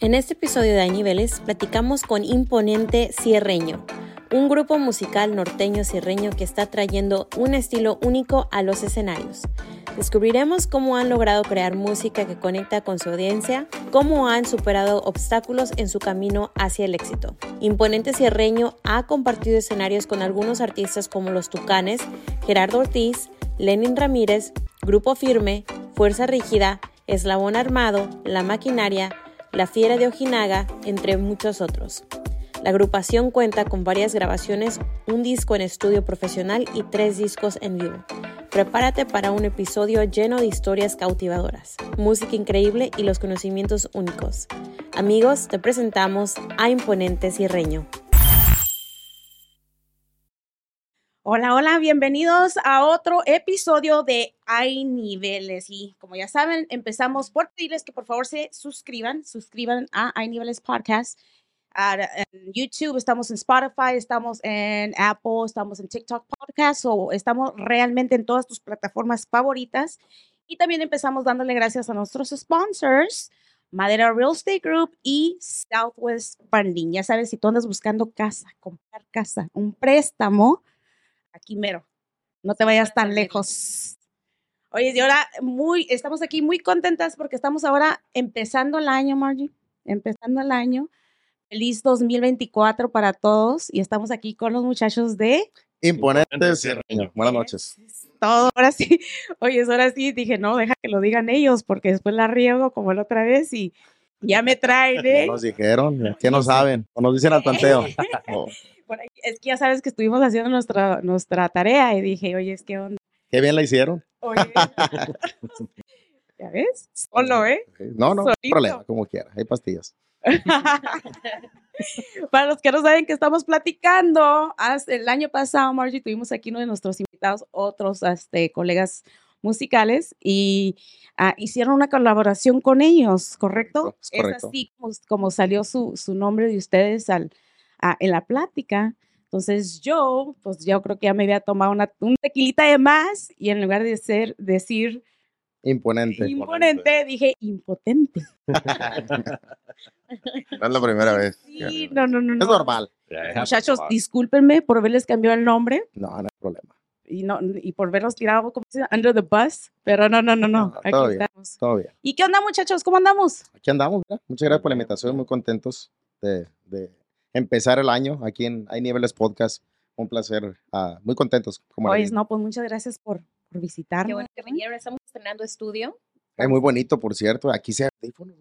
En este episodio de Hay Niveles platicamos con Imponente Cierreño, un grupo musical norteño cierreño que está trayendo un estilo único a los escenarios. Descubriremos cómo han logrado crear música que conecta con su audiencia, cómo han superado obstáculos en su camino hacia el éxito. Imponente Cierreño ha compartido escenarios con algunos artistas como Los Tucanes, Gerardo Ortiz, Lenin Ramírez, Grupo Firme, Fuerza Rígida, Eslabón Armado, La Maquinaria, La Fiera de Ojinaga, entre muchos otros. La agrupación cuenta con varias grabaciones, un disco en estudio profesional y tres discos en vivo. Prepárate para un episodio lleno de historias cautivadoras, música increíble y los conocimientos únicos. Amigos, te presentamos a Imponente Cierreño. Hola, hola, bienvenidos a otro episodio de Hay Niveles. Y como ya saben, empezamos por pedirles que por favor se suscriban, suscriban a Hay Niveles Podcast. En YouTube, estamos en Spotify, estamos en Apple, estamos en TikTok Podcast, o estamos realmente en todas tus plataformas favoritas. Y también empezamos dándole gracias a nuestros sponsors, Madera Real Estate Group y Southwest Funding. Ya sabes, si tú andas buscando casa, comprar casa, un préstamo, aquí mero. No te vayas tan lejos. Oye, y ahora muy, estamos aquí muy contentas porque estamos ahora empezando el año, Margie, empezando el año. Feliz 2024 para todos y estamos aquí con los muchachos de Imponente Cierreño. Buenas noches. Todo, ahora sí. Oye, ahora sí dije, no, deja que lo digan ellos porque después la riego como la otra vez y ya me traen, ¿eh? Nos dijeron, que no saben, o nos dicen al tanteo. Oh. Es que ya sabes que estuvimos haciendo nuestra, nuestra tarea y dije, oye, es que onda. Qué bien la hicieron. Oye. ¿Ya ves? Solo, ¿eh? No, no, no problema, como quiera, hay pastillas. Para los que no saben que estamos platicando, el año pasado, Margie, tuvimos aquí uno de nuestros invitados, otros este, colegas musicales, y ah, hicieron una colaboración con ellos, ¿correcto? Es, así como, salió su, su, nombre de ustedes al, en la plática. Entonces yo, pues yo creo que ya me había tomado una, un tequilita de más y en lugar de ser, decir Imponente. Imponente, dije impotente. no es la primera vez. Sí, no, no, no. Es normal. Muchachos, discúlpenme por verles cambiado el nombre. No, no hay problema. Y, no, y por verlos tirado, como under the bus. Pero no, no, no, no. Aquí todo estamos. Bien, todo bien. ¿Y qué onda, muchachos? ¿Cómo andamos? Aquí andamos, Muchas gracias por la invitación. Muy contentos de, de empezar el año aquí en Hay Niveles Podcast. Un placer. Uh, muy contentos. Como Oye, no, pues muchas gracias por, por visitarnos. Qué bueno que vinieron. Estamos estrenando estudio. Es muy bonito, por cierto. Aquí se. No,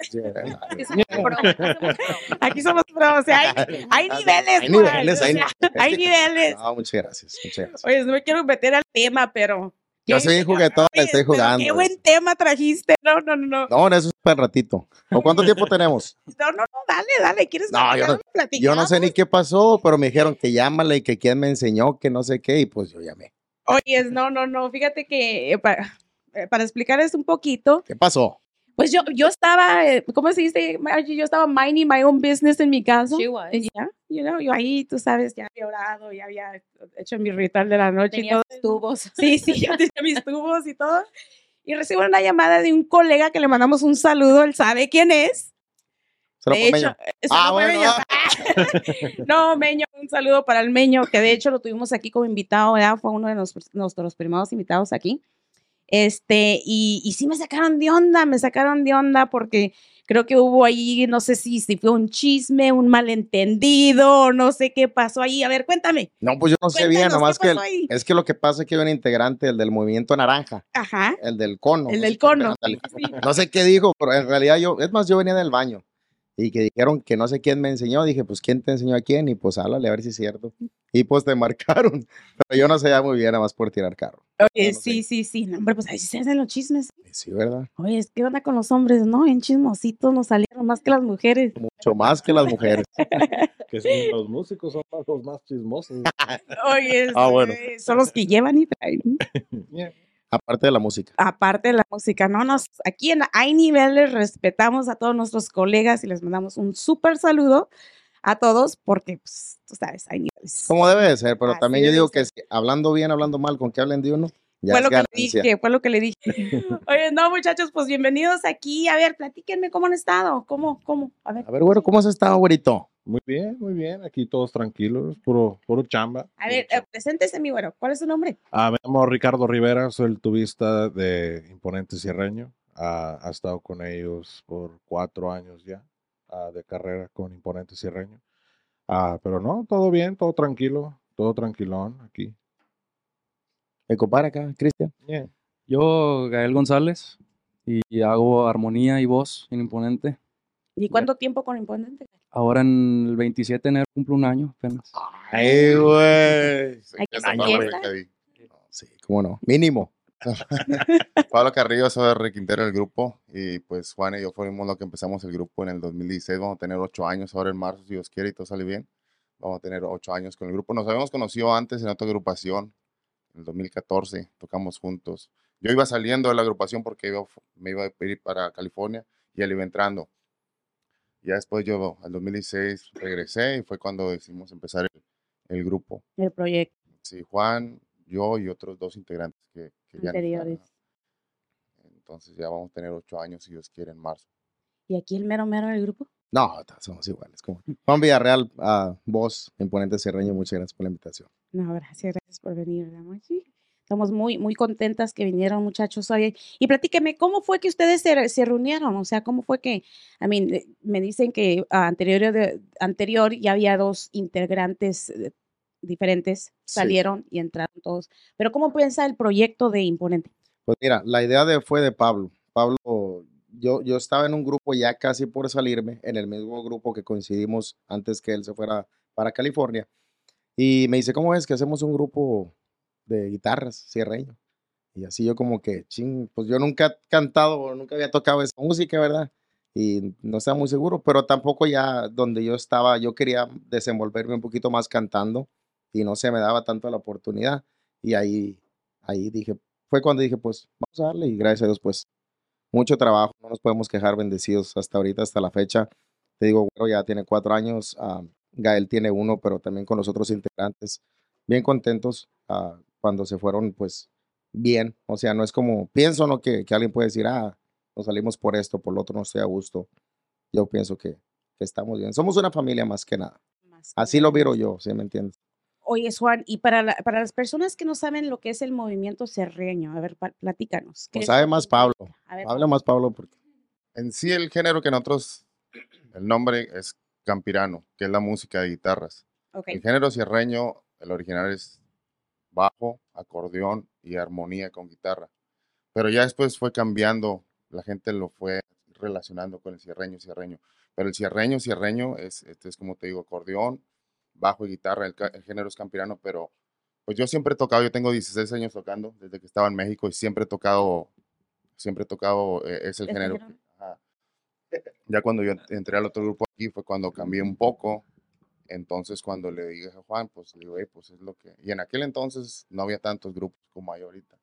Aquí somos pros, o sea, hay, hay, niveles. Hay niveles, hay, hay niveles. No, muchas gracias, muchas gracias. Oye, no me quiero meter al tema, pero yo soy juguetón, estoy jugando. Qué buen tema trajiste. No, no, no. No, no eso es para ratito. ¿O cuánto tiempo tenemos? No, no, no, dale, dale. ¿Quieres no, yo no, yo no sé ni qué pasó, pero me dijeron que llámale y que quién me enseñó, que no sé qué, y pues yo llamé. Oye, no, no, no. Fíjate que eh, para, eh, para explicarles un poquito. ¿Qué pasó? Pues yo, yo estaba, eh, ¿cómo se dice? Yo estaba minding my own business en mi casa. She was. Yeah, you know, yo ahí, tú sabes, ya había orado, ya había hecho mi ritual de la noche y todo. tubos. Sí, sí, yo tenía mis tubos y todo. Y recibo una llamada de un colega que le mandamos un saludo, él sabe quién es. De hecho, ah, bueno. no, Meño, un saludo para el Meño, que de hecho lo tuvimos aquí como invitado, ¿verdad? Fue uno de nuestros primeros invitados aquí. Este, y, y sí me sacaron de onda, me sacaron de onda porque creo que hubo ahí, no sé si, si fue un chisme, un malentendido, no sé qué pasó ahí. A ver, cuéntame. No, pues yo no sé bien, nomás que es que lo que pasa es que hay un integrante, el del movimiento naranja. Ajá. El del cono. El del cono. No sé qué dijo, pero en realidad yo, es más, yo venía del baño y que dijeron que no sé quién me enseñó, dije, pues quién te enseñó a quién y pues háblale a ver si es cierto. Y pues te marcaron, pero yo no sé ya muy bien, nada más por tirar carro. Oye, sí, sí, sí, no, hombre, pues ahí se hacen los chismes. Sí, ¿verdad? Oye, ¿qué onda con los hombres, no? En chismositos nos salieron más que las mujeres. Mucho más que las mujeres. que son, los músicos son los más chismosos. Oye, ah, bueno. son los que llevan y traen. Aparte de la música. Aparte de la música, no nos, aquí en Hay Niveles respetamos a todos nuestros colegas y les mandamos un súper saludo a todos porque, pues, tú sabes, hay niveles. Como debe de ser, pero también yo digo que hablando bien, hablando mal, con que hablen de uno. Ya fue lo que le dije, fue lo que le dije. Oye, no, muchachos, pues bienvenidos aquí. A ver, platíquenme cómo han estado. ¿Cómo, cómo? A ver. A ver, güero, ¿cómo has estado, güerito? Muy bien, muy bien. Aquí todos tranquilos, puro, puro chamba. A ver, eh, preséntese, mi güero. ¿Cuál es su nombre? Ah, me llamo Ricardo Rivera, soy el tubista de Imponente Cierreño. Ah, ha estado con ellos por cuatro años ya ah, de carrera con Imponente Cierreño. Ah, pero no, todo bien, todo tranquilo, todo tranquilón aquí. El compadre acá, Cristian. Yo, Gael González, y hago armonía y voz en Imponente. ¿Y cuánto tiempo con Imponente? Ahora en el 27 de enero cumplo un año apenas. ¡Ay, güey! Hay que. Sí, cómo no. Mínimo. Pablo Carrillo, soy Rick Quintero del grupo y pues Juan y yo fuimos los que empezamos el grupo en el 2016. Vamos a tener ocho años ahora en marzo, si Dios quiere y todo sale bien. Vamos a tener ocho años con el grupo. Nos habíamos conocido antes en otra agrupación, en el 2014, tocamos juntos. Yo iba saliendo de la agrupación porque iba- me iba a ir para California y él iba entrando. Ya después yo, al 2016, regresé y fue cuando decidimos empezar el, el grupo. El proyecto. Sí, Juan, yo y otros dos integrantes que, que ya no están, Anteriores. Entonces ya vamos a tener ocho años, si Dios quiere, en marzo. ¿Y aquí el mero mero del grupo? No, somos iguales. como- Juan Villarreal, ah, voz, imponente Cerreño, muchas gracias por la invitación. No, gracias, gracias por venir. Estamos muy, muy contentas que vinieron, muchachos, hoy. Y platíqueme, ¿cómo fue que ustedes se, se reunieron? O sea, ¿cómo fue que, a mí, me dicen que ah, anterior, de- anterior ya había dos integrantes diferentes, Sí. salieron y entraron todos. Pero ¿cómo piensa el proyecto de Imponente? Pues mira, la idea de, fue de Pablo. Pablo, yo, yo estaba en un grupo ya casi por salirme, en el mismo grupo que coincidimos antes que él se fuera para California. Y me dice, ¿cómo es que hacemos un grupo de guitarras cierreño? Y así yo como que, ching, pues yo nunca he cantado, nunca había tocado esa música, ¿verdad? Y no estaba muy seguro, pero tampoco ya donde yo estaba, yo quería desenvolverme un poquito más cantando y no se me daba tanto la oportunidad. Y ahí, ahí dije, fue cuando dije, pues vamos a darle y gracias a Dios, pues mucho trabajo, no nos podemos quejar, bendecidos hasta ahorita, hasta la fecha. Te digo, bueno, ya tiene cuatro años, ah, Gael tiene uno, pero también con los otros integrantes, bien contentos ah, cuando se fueron, pues bien, o sea, no es como, pienso, ¿no? Que, que alguien puede decir, ah, nos salimos por esto, por lo otro, no estoy a gusto. Yo pienso que, que estamos bien. Somos una familia más que nada. Más que Así lo nada. viro yo, ¿sí me entiendes? Oye, Juan, y para, la- para las personas que no saben lo que es el movimiento cerreño, a ver, platícanos. ¿qué Lo es sabe más Pablo. implica? A ver, Habla más Pablo porque En sí, el género que nosotros, el nombre es campirano, que es la música de guitarras. El género cierreño, el original es bajo, acordeón y armonía con guitarra. Pero ya después fue cambiando, la gente lo fue relacionando con el cierreño, cierreño. Pero el cierreño, cierreño es, este es como te digo, acordeón, bajo y guitarra, el, el género es campirano, pero pues yo siempre he tocado, yo tengo 16 años tocando desde que estaba en México y siempre he tocado, siempre he tocado, eh, es el ¿Este género. ajá. Ya cuando yo entré al otro grupo aquí fue cuando cambié un poco. Entonces cuando le dije a Juan, pues le digo, "Ey, pues es lo que... Y en aquel entonces no había tantos grupos como hay ahorita.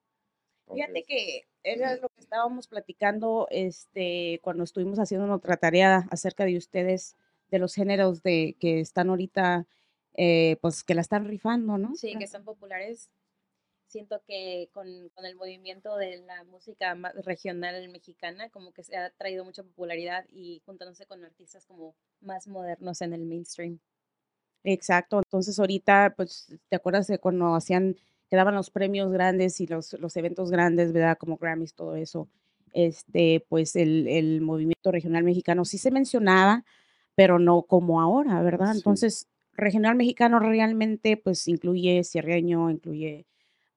Fíjate que era lo que estábamos platicando este, cuando estuvimos haciendo nuestra tarea acerca de ustedes, de los géneros de, que están ahorita, eh, pues que la están rifando, ¿no? Sí, que son populares. Siento que con, con el movimiento de la música regional mexicana, como que se ha traído mucha popularidad y juntándose con artistas como más modernos en el mainstream. Exacto, entonces ahorita, pues, ¿te acuerdas de cuando hacían, que daban los premios grandes y los, los eventos grandes, ¿verdad? Como Grammys, todo eso. Este, pues el, el movimiento regional mexicano sí se mencionaba, pero no como ahora, ¿verdad? Sí. Entonces, regional mexicano realmente, pues, incluye sierreño, incluye,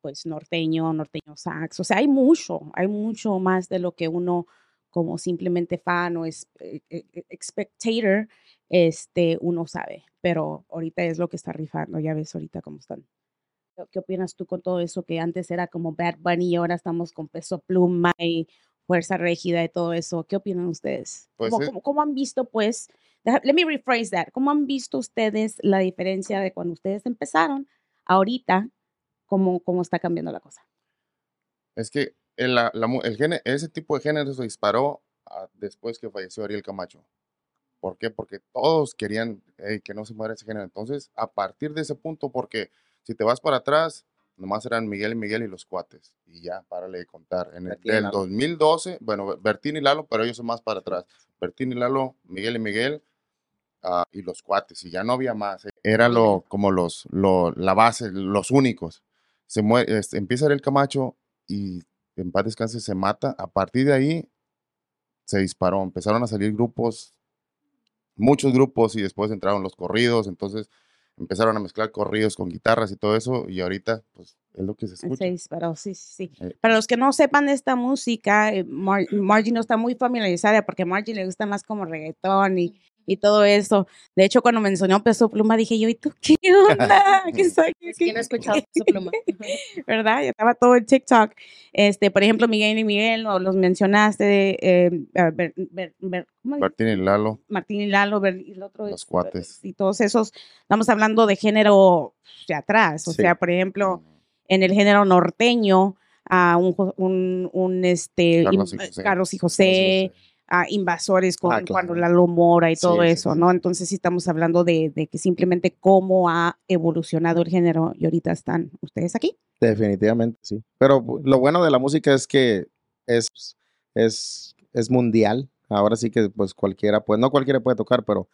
pues, norteño, norteño sax, o sea, hay mucho, hay mucho más de lo que uno como simplemente fan o es, eh, eh, eh, spectator, este, uno sabe, pero ahorita es lo que está rifando, ya ves ahorita cómo están. ¿Qué- ¿Qué opinas tú con todo eso que antes era como Bad Bunny y ahora estamos con Peso Pluma y Fuerza Régida y todo eso? ¿Qué opinan ustedes? Pues ¿Cómo, es- cómo- cómo han visto, pues, let me rephrase that, ¿cómo han visto ustedes la diferencia de cuando ustedes empezaron ahorita, cómo, cómo está cambiando la cosa? Es que el, la- el géne- ese tipo de género se disparó ah, después que falleció Ariel Camacho. ¿Por qué? Porque todos querían "Ey, que no se muera ese género. Entonces, a partir de ese punto, porque si te vas para atrás, nomás eran Miguel y Miguel y los cuates. Y ya, párale de contar. En el Bertín y del Lalo. 2012, bueno, Bertín y Lalo, pero ellos son más para atrás. Bertín y Lalo, Miguel y Miguel ah, y los cuates. Y ya no había más. eh. Era lo, como los, lo, la base, los únicos. Se muere, este, empieza el Camacho y en paz descanse se mata. A partir de ahí se disparó. Empezaron a salir grupos, muchos grupos, y después entraron los corridos. Entonces empezaron a mezclar corridos con guitarras y todo eso. Y ahorita, pues, es lo que se escucha. Se disparó, sí, sí, sí. Eh. Para los que no sepan de esta música, eh, Mar- Margie no está muy familiarizada porque a Margie le gusta más como reggaetón y, y todo eso. De hecho, cuando me enseñó Peso Pluma, dije yo, ¿y tú qué onda? ¿Qué soy? Es que no he escuchado su pluma. ¿Verdad? Ya estaba todo en TikTok. Este, por ejemplo, Miguel y Miguel, o los mencionaste, eh, Ber- Ber- Ber- ¿cómo dice? Bertín y Lalo, Martín y Lalo, Ber- y el otro Los es- Cuates. Y todos esos, estamos hablando de género de atrás. O Sí. sea, por ejemplo, en el género norteño, a un, un, un, este, Carlos y in- José. Carlos y José, a invasores con, Ah, claro. cuando Lalo Mora y Sí, todo sí, eso, sí. ¿no? Entonces sí estamos hablando de, de que simplemente cómo ha evolucionado el género y ahorita están ustedes aquí. Definitivamente, sí. Pero lo bueno de la música es que es, es, es mundial. Ahora sí que pues cualquiera, pues no cualquiera puede tocar, pero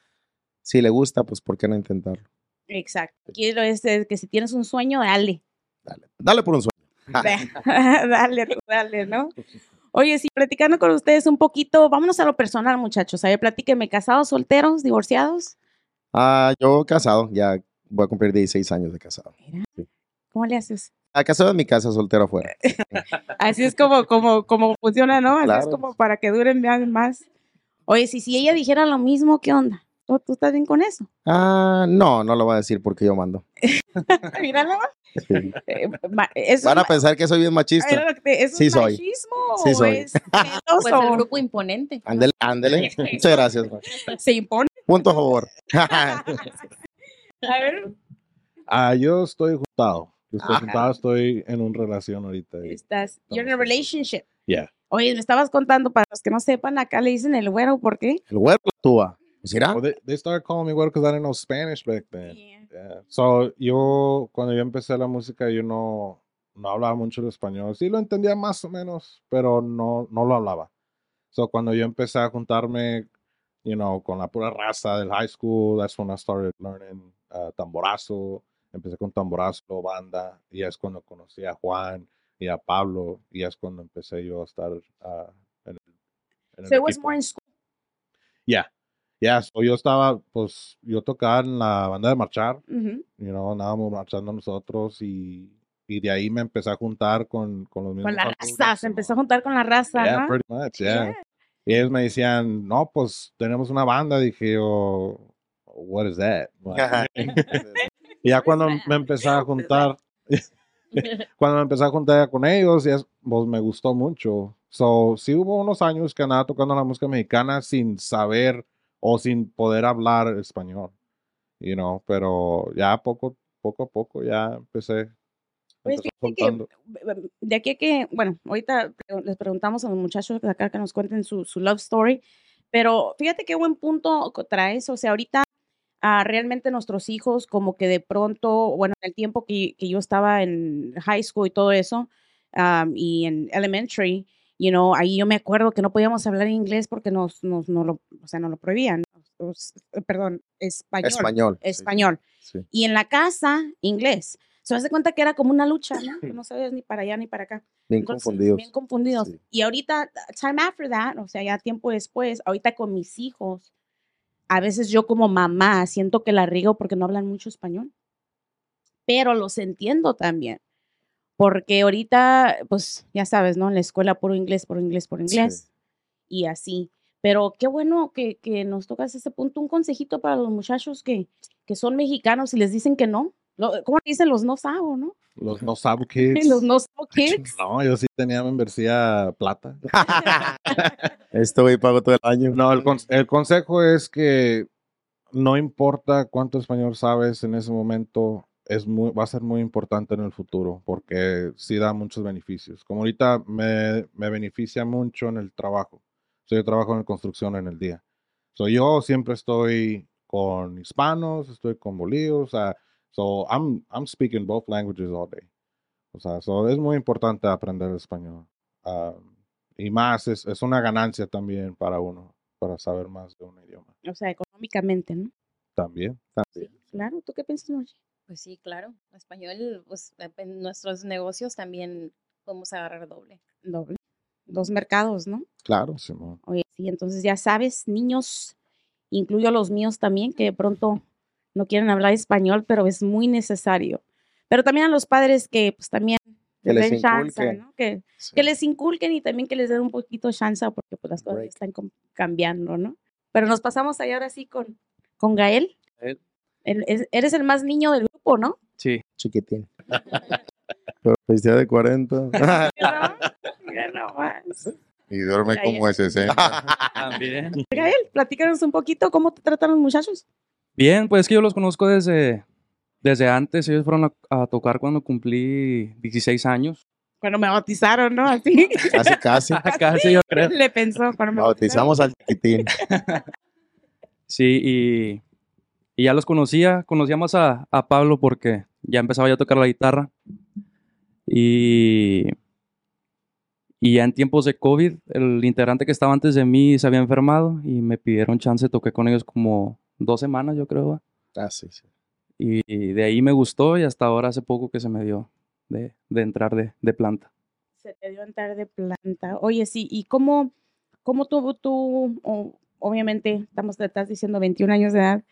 si le gusta, pues ¿por qué no intentarlo? Exacto. Lo es que si tienes un sueño, dale. Dale, dale por un sueño. dale, dale, ¿no? Oye, sí, platicando con ustedes un poquito, vámonos a lo personal, muchachos. A ver, platíquenme, ¿casados, solteros, divorciados? Ah, yo casado, ya voy a cumplir 16 años de casado. ¿Cómo le haces? Ah, casado en mi casa, soltero afuera. Así es como, como, como funciona, ¿no? Así es como para que duren más- más. Oye, si, si ella dijera lo mismo, ¿qué onda? ¿Tú, tú estás bien con eso? Ah, no, no lo voy a decir porque yo mando. Míralo. Sí. Eh, ma- ¿eso Van a es ma- pensar que soy bien machista. ¿eso Sí es soy. machismo Sí o soy. es Pues el grupo imponente. Ándele, ándele. Muchas gracias. man. se impone. Punto a favor. A ver, Ah, yo estoy juntado. Yo estoy juntado, estoy en una relación ahorita. y- estás, you're in a relationship. Yeah. Oye, me estabas contando, para los que no sepan, acá le dicen el güero, ¿por qué? El huevo actúa. Pues irá. Well, they, they started calling me güero because I didn't know Spanish back then. Yeah. So, yo, cuando yo empecé la música, yo no, no hablaba mucho el español. Sí lo entendía más o menos, pero no, no lo hablaba. So, cuando yo empecé a juntarme, you know, con la pura raza del high school, that's when I started learning uh, tamborazo. Empecé con tamborazo, banda, y es cuando conocí a Juan y a Pablo, y es cuando empecé yo a estar uh, en el, en el So it was equipo. more in school. Yeah. Yeah, so yo estaba, pues, yo tocaba en la banda de marchar, Ujú. you know, andábamos marchando nosotros y, y de ahí me empecé a juntar con, con los mismos Con la raza, se you empezó a juntar con la raza, Yeah, ¿no? pretty much, yeah. Yeah. Y ellos me decían, no, pues, tenemos una banda, dije yo, what is that? y ya cuando me empecé a juntar, cuando me empecé a juntar con ellos, ya, pues me gustó mucho. So, sí hubo unos años que andaba tocando la música mexicana sin saber o sin poder hablar español, you know, pero ya poco, poco a poco ya empecé. Fíjate que de aquí a que, bueno, ahorita les preguntamos a los muchachos de acá que nos cuenten su, su love story, pero fíjate qué buen punto traes, o sea, ahorita ah, realmente nuestros hijos como que de pronto, bueno, en el tiempo que, que yo estaba en high school y todo eso, am, y en elementary, you know, ahí yo me acuerdo que no podíamos hablar inglés porque nos, nos, no lo, o sea, no lo prohibían, eh, perdón, español. Español. Español. Sí. Y en la casa, inglés. Se hace cuenta que era como una lucha, ¿no? Que no sabías ni para allá ni para acá. Bien Entonces, confundidos. Bien confundidos. Sí. Y ahorita, time after that, o sea, ya tiempo después, ahorita con mis hijos, a veces yo como mamá siento que la riego porque no hablan mucho español. Pero los entiendo también. Porque ahorita, pues, ya sabes, ¿no? En la escuela puro inglés, puro inglés, puro Sí. inglés. Y así. Pero qué bueno que, que nos tocas ese punto. Un consejito para los muchachos que, que son mexicanos y les dicen que no. ¿Cómo le dicen los no sabo, no? Los no sabo kids. Los no sabo kids. No, yo sí tenía membresía plata. Esto voy pago todo el año. No, el, con- el consejo es que no importa cuánto español sabes en ese momento, es muy, va a ser muy importante en el futuro porque sí da muchos beneficios. Como ahorita me, me beneficia mucho en el trabajo. So, yo trabajo en construcción en el día. So, yo siempre estoy con hispanos, estoy con bolíos. o sea, so I'm, I'm speaking both languages all day. O sea, so es muy importante aprender español. Ah, y más, es, es una ganancia también para uno, para saber más de un idioma. O sea, económicamente, ¿no? También. También. Claro, ¿tú qué piensas, Margie? Pues sí, claro. Español, pues en nuestros negocios también podemos agarrar doble. Doble. Dos mercados, ¿no? Claro. Simón. Oye, sí, entonces ya sabes, niños, incluyo los míos también, que de pronto no quieren hablar español, pero es muy necesario. Pero también a los padres que pues también Que les den chance, inculquen. ¿no? Que, Sí. que les inculquen y también que les den un poquito chance porque pues las cosas Break. están cambiando, ¿no? Pero nos pasamos ahí ahora sí con, con Gael. Gael. El- es- eres el más niño del grupo, ¿no? Sí, Chiquitín. Pero vestía de 40. Mira, nomás. Y duerme como ese. ¿eh? también. Gael, platícanos un poquito cómo te tratan los muchachos. Bien, pues es que yo los conozco desde, desde antes. Ellos fueron a, a tocar cuando cumplí 16 años. Cuando me bautizaron, ¿no? Así. Casi, casi. Casi, yo creo. Le pensó cuando me bautizaron. Bautizamos al chiquitín. Sí, y, y ya los conocía. Conocía más a, a Pablo porque ya empezaba yo a tocar la guitarra. Y, y ya en tiempos de COVID, el integrante que estaba antes de mí se había enfermado y me pidieron chance. Toqué con ellos como dos semanas, yo creo. Ah, sí, sí. Y, y de ahí me gustó y hasta ahora hace poco que se me dio de, de entrar de, de planta. Se te dio entrar de planta. Oye, sí, ¿y cómo, cómo tú, tú obviamente, estamos, te estás diciendo 21 años de edad,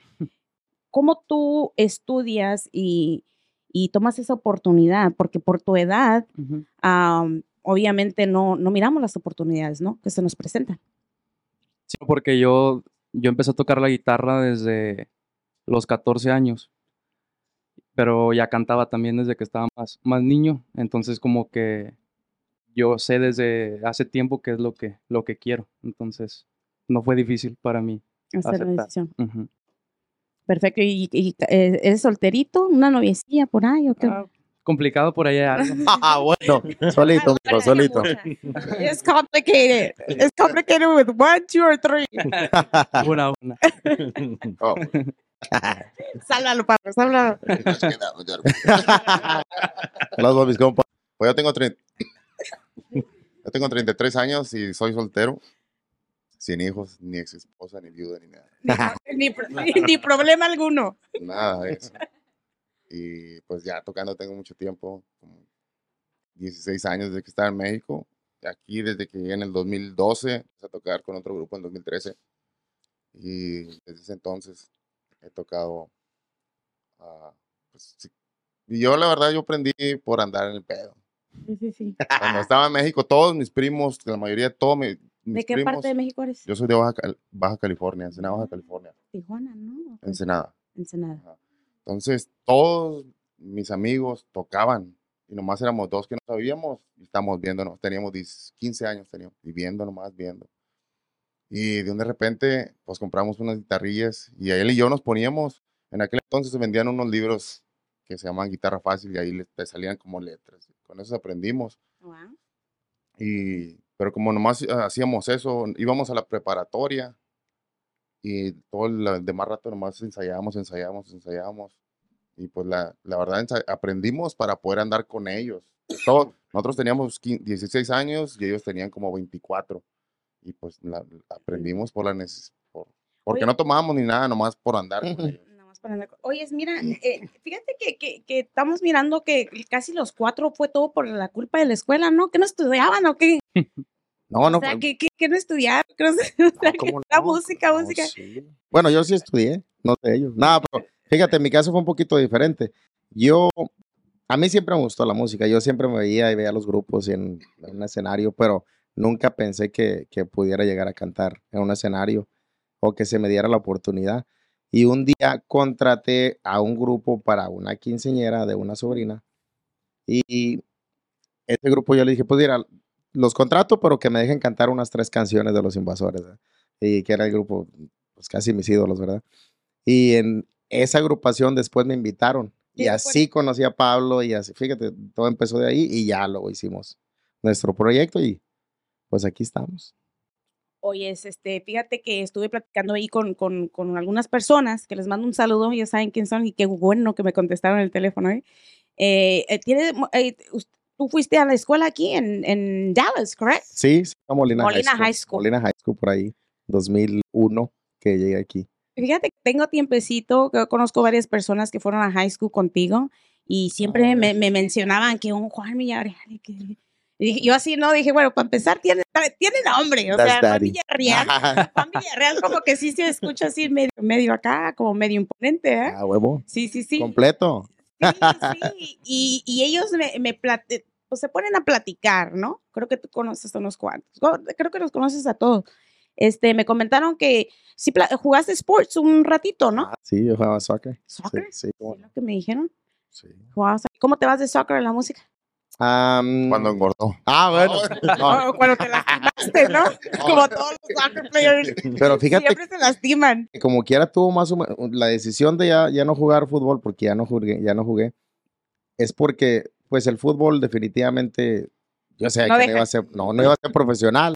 cómo tú estudias y, y tomas esa oportunidad? Porque por tu edad, am, obviamente no, no miramos las oportunidades, ¿no? Que se nos presentan. Sí, porque yo, yo empecé a tocar la guitarra desde los 14 años, pero ya cantaba también desde que estaba más, más niño, entonces como que yo sé desde hace tiempo qué es lo que, lo que quiero, entonces no fue difícil para mí. Hacer la Aceptar. decisión. Ujú. Perfecto. ¿Y, y, eh, eres solterito? ¿Una noviecilla por ahí o qué? Ah, complicado por ahí algo. Ah, bueno. Solito, mijo, solito. It's complicated. It's complicated with one, two, or three. Una, una. Oh, Sálvalo, Pablo, sálvalo. Saludos a mis compas. Pues yo tengo, yo tengo 33 años y soy soltero. Sin hijos, ni ex esposa, ni viuda, ni nada. Ni, ni- ni problema alguno. Nada de eso. Y pues ya tocando tengo mucho tiempo, como 16 años desde que estaba en México. Aquí desde que llegué en el 2012, empecé a tocar con otro grupo en 2013. Y desde ese entonces he tocado. ah, pues, sí. Y yo la verdad yo aprendí por andar en el pedo. Sí, sí, sí. Cuando estaba en México, todos mis primos, la mayoría de todos mi- mis ¿De qué primos, parte de México eres? yo soy de Baja, Baja California, Ensenada, Baja California, Tijuana, ¿no? Ensenada. Ensenada. Entonces, todos mis amigos tocaban y nomás éramos dos que no sabíamos y estábamos viéndonos. Teníamos 10, 15 años, teníamos, y viendo nomás, viendo. Y de un de repente, pues compramos unas guitarrillas y él y yo nos poníamos. En aquel entonces se vendían unos libros que se llaman Guitarra Fácil y ahí te salían como letras. Con eso aprendimos. Wow. Y, pero como nomás eh, hacíamos eso, íbamos a la preparatoria y todo el demás rato nomás ensayábamos, ensayábamos, ensayábamos. Y pues la, la verdad aprendimos para poder andar con ellos. Todo- nosotros teníamos 15 16 años y ellos tenían como 24. Y pues la- aprendimos por la neces- por- porque Oye. no tomábamos ni nada, nomás por andar con ellos. Oyes, mira, eh, fíjate que, que, que estamos mirando que casi los cuatro fue todo por la culpa de la escuela, ¿no? ¿Que no estudiaban o qué? No, no. o sea, que, que, que no sé, o sea, no, que ¿cómo la no? música, No, música. sí. Bueno, yo sí estudié, no sé ellos. Nada, pero fíjate, en mi caso fue un poquito diferente. Yo, a mí siempre me gustó la música. Yo siempre me veía y veía los grupos en, en un escenario, pero nunca pensé que, que pudiera llegar a cantar en un escenario o que se me diera la oportunidad. Y un día contraté a un grupo para una quinceñera de una sobrina y ese grupo yo le dije, pues mira, los contrato, pero que me dejen cantar unas tres canciones de los invasores. ¿verdad? Y que era el grupo, pues casi mis ídolos, ¿verdad? Y en esa agrupación después me invitaron. Y así conocí a Pablo y así, fíjate, todo empezó de ahí y ya luego hicimos nuestro proyecto y pues aquí estamos. Oye, este, fíjate que estuve platicando ahí con, con, con algunas personas que les mando un saludo, ya saben quién son y qué bueno que me contestaron el teléfono, ¿eh? Eh, eh, tiene, eh, tú fuiste a la escuela aquí en, en Dallas, ¿correcto? Sí, sí, a Molina, Molina High, High School. School. Molina High School por ahí, 2001 que llegué aquí. Fíjate tengo tiempecito, que conozco varias personas que fueron a high school contigo y siempre me, me mencionaban que un Juan Villarreal. y que- y yo así no, dije, bueno, para empezar, tiene, tiene nombre, o That's sea, Juan. Villarreal. Juan Villarreal como que sí se escucha así medio, medio acá, como medio imponente, ¿eh? ah, huevo. Sí, sí, sí. Completo. Sí, sí. Y, y ellos me, me plate- pues se ponen a platicar, ¿no? Creo que tú conoces a unos cuantos. Creo que los conoces a todos. Este, me comentaron que sí jugaste sports un ratito, ¿no? Ah, sí, yo jugaba soccer. ¿Soccer? Sí, sí, no. lo que me dijeron. Sí. ¿Cómo te vas de soccer en la música? Am, Cuando engordó. Ah, bueno. No, Oh, cuando te lastimaste, ¿no? Como todos los soccer players. pero fíjate Siempre se lastiman. que como quiera tuvo más o menos la decisión de ya, ya no jugar fútbol porque ya no jugué, ya no jugué. Es porque pues el fútbol definitivamente yo sé No que no deja. iba a ser no, no iba a ser profesional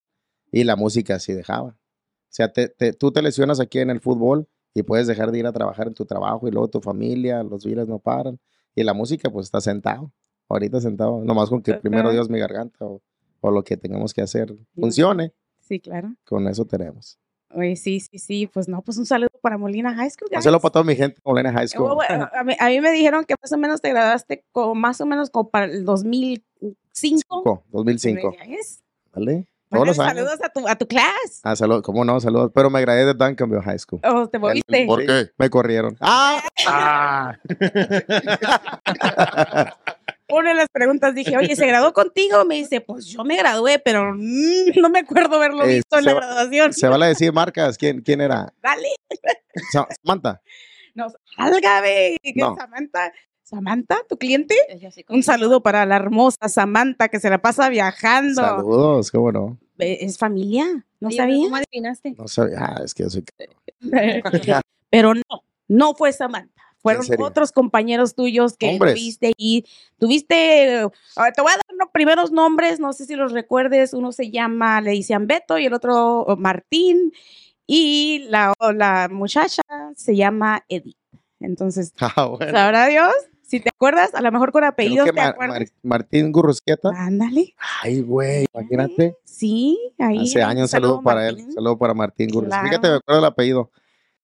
y la música sí dejaba. O sea, te- te- tú te lesionas aquí en el fútbol y puedes dejar de ir a trabajar en tu trabajo y luego tu familia, los viles no paran y la música pues está sentado. Ahorita sentado, nomás con que primero. Dios mi garganta o, o lo que tengamos que hacer funcione, Sí, claro. con eso tenemos. Oye, sí, sí, sí. Pues no, pues un saludo para Molina High School. Guys. para toda mi gente en Molina High School. Oh, bueno, a, mí, a mí me dijeron que más o menos te graduaste como, más o menos como para el 2005. Cinco, 2005. ¿Ves? ¿Vale? Todos los Mándale años. Saludos a tu, a tu clase. Ah, saludos. ¿Cómo no? Saludos. Pero me gradué de Duncanville High School. Oh, te moviste. ¿Por qué? Me corrieron. ¡Ah! Una de las preguntas dije, oye, ¿se graduó contigo? Me dice, pues yo me gradué, pero mm, no me acuerdo haberlo Eh, visto en la se va- graduación. Se vale decir marcas. ¿Quién, quién era? Dale. Sa- Samantha. No, álgame. que No. Samantha, Samantha, tu cliente. Un saludo para la hermosa Samantha que se la pasa viajando. Saludos. ¿Cómo no? ¿Es familia? ¿No sabía? ¿Cómo adivinaste? No sabía. Ah, es que yo soy. Pero no, no fue Samantha. Fueron otros compañeros tuyos que Hombres. tuviste y tuviste, te voy a dar los primeros nombres, no sé si los recuerdes, uno se llama, le decían Beto y el otro Martín y la, la muchacha se llama Edith. Entonces, Ah, bueno. sabrá Dios, si te acuerdas, a lo mejor con apellidos te Mar- acuerdas. Mar- Martín Gurrusquieta. Ándale. Ay, güey. Imagínate. Sí, ahí. Hace años, un saludo para él. Saludo para Martín Gurrusquieta. Claro. Fíjate, me acuerdo el apellido.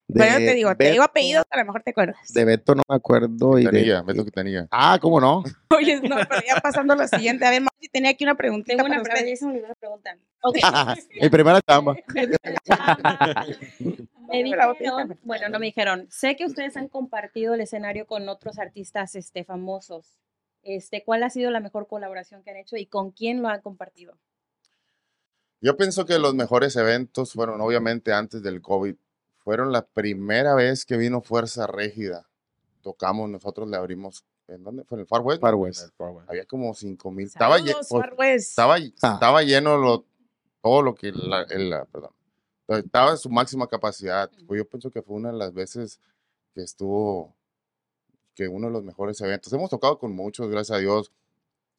Te digo, te digo Beto- apellidos, a lo mejor te acuerdas. De Beto no me acuerdo. Y de, Quintanilla, Beto Quintanilla. ah, ¿cómo no? Oye, no, pero ya pasando a lo siguiente. A ver, Marci, tenía aquí una preguntita Tengo una para pregunta, usted. la pregunta. Mi primera chamba. Me dijeron, bueno, no me dijeron, sé que ustedes han compartido el escenario con otros artistas este, famosos. Este, ¿Cuál ha sido la mejor colaboración que han hecho y con quién lo han compartido? Yo pienso que los mejores eventos fueron, obviamente, antes del COVID. Fueron la primera vez que vino Fuerza Régida. Tocamos, nosotros le abrimos. ¿En dónde? ¿Fue en el Far West? Far West. Había como 5 mil. Estaba, lle- pues, Far West. estaba, Ah. estaba lleno lo, todo lo que la, el- la- perdón. Estaba en su máxima capacidad. Pues yo pienso que fue una de las veces que estuvo, que uno de los mejores eventos. Hemos tocado con muchos, gracias a Dios.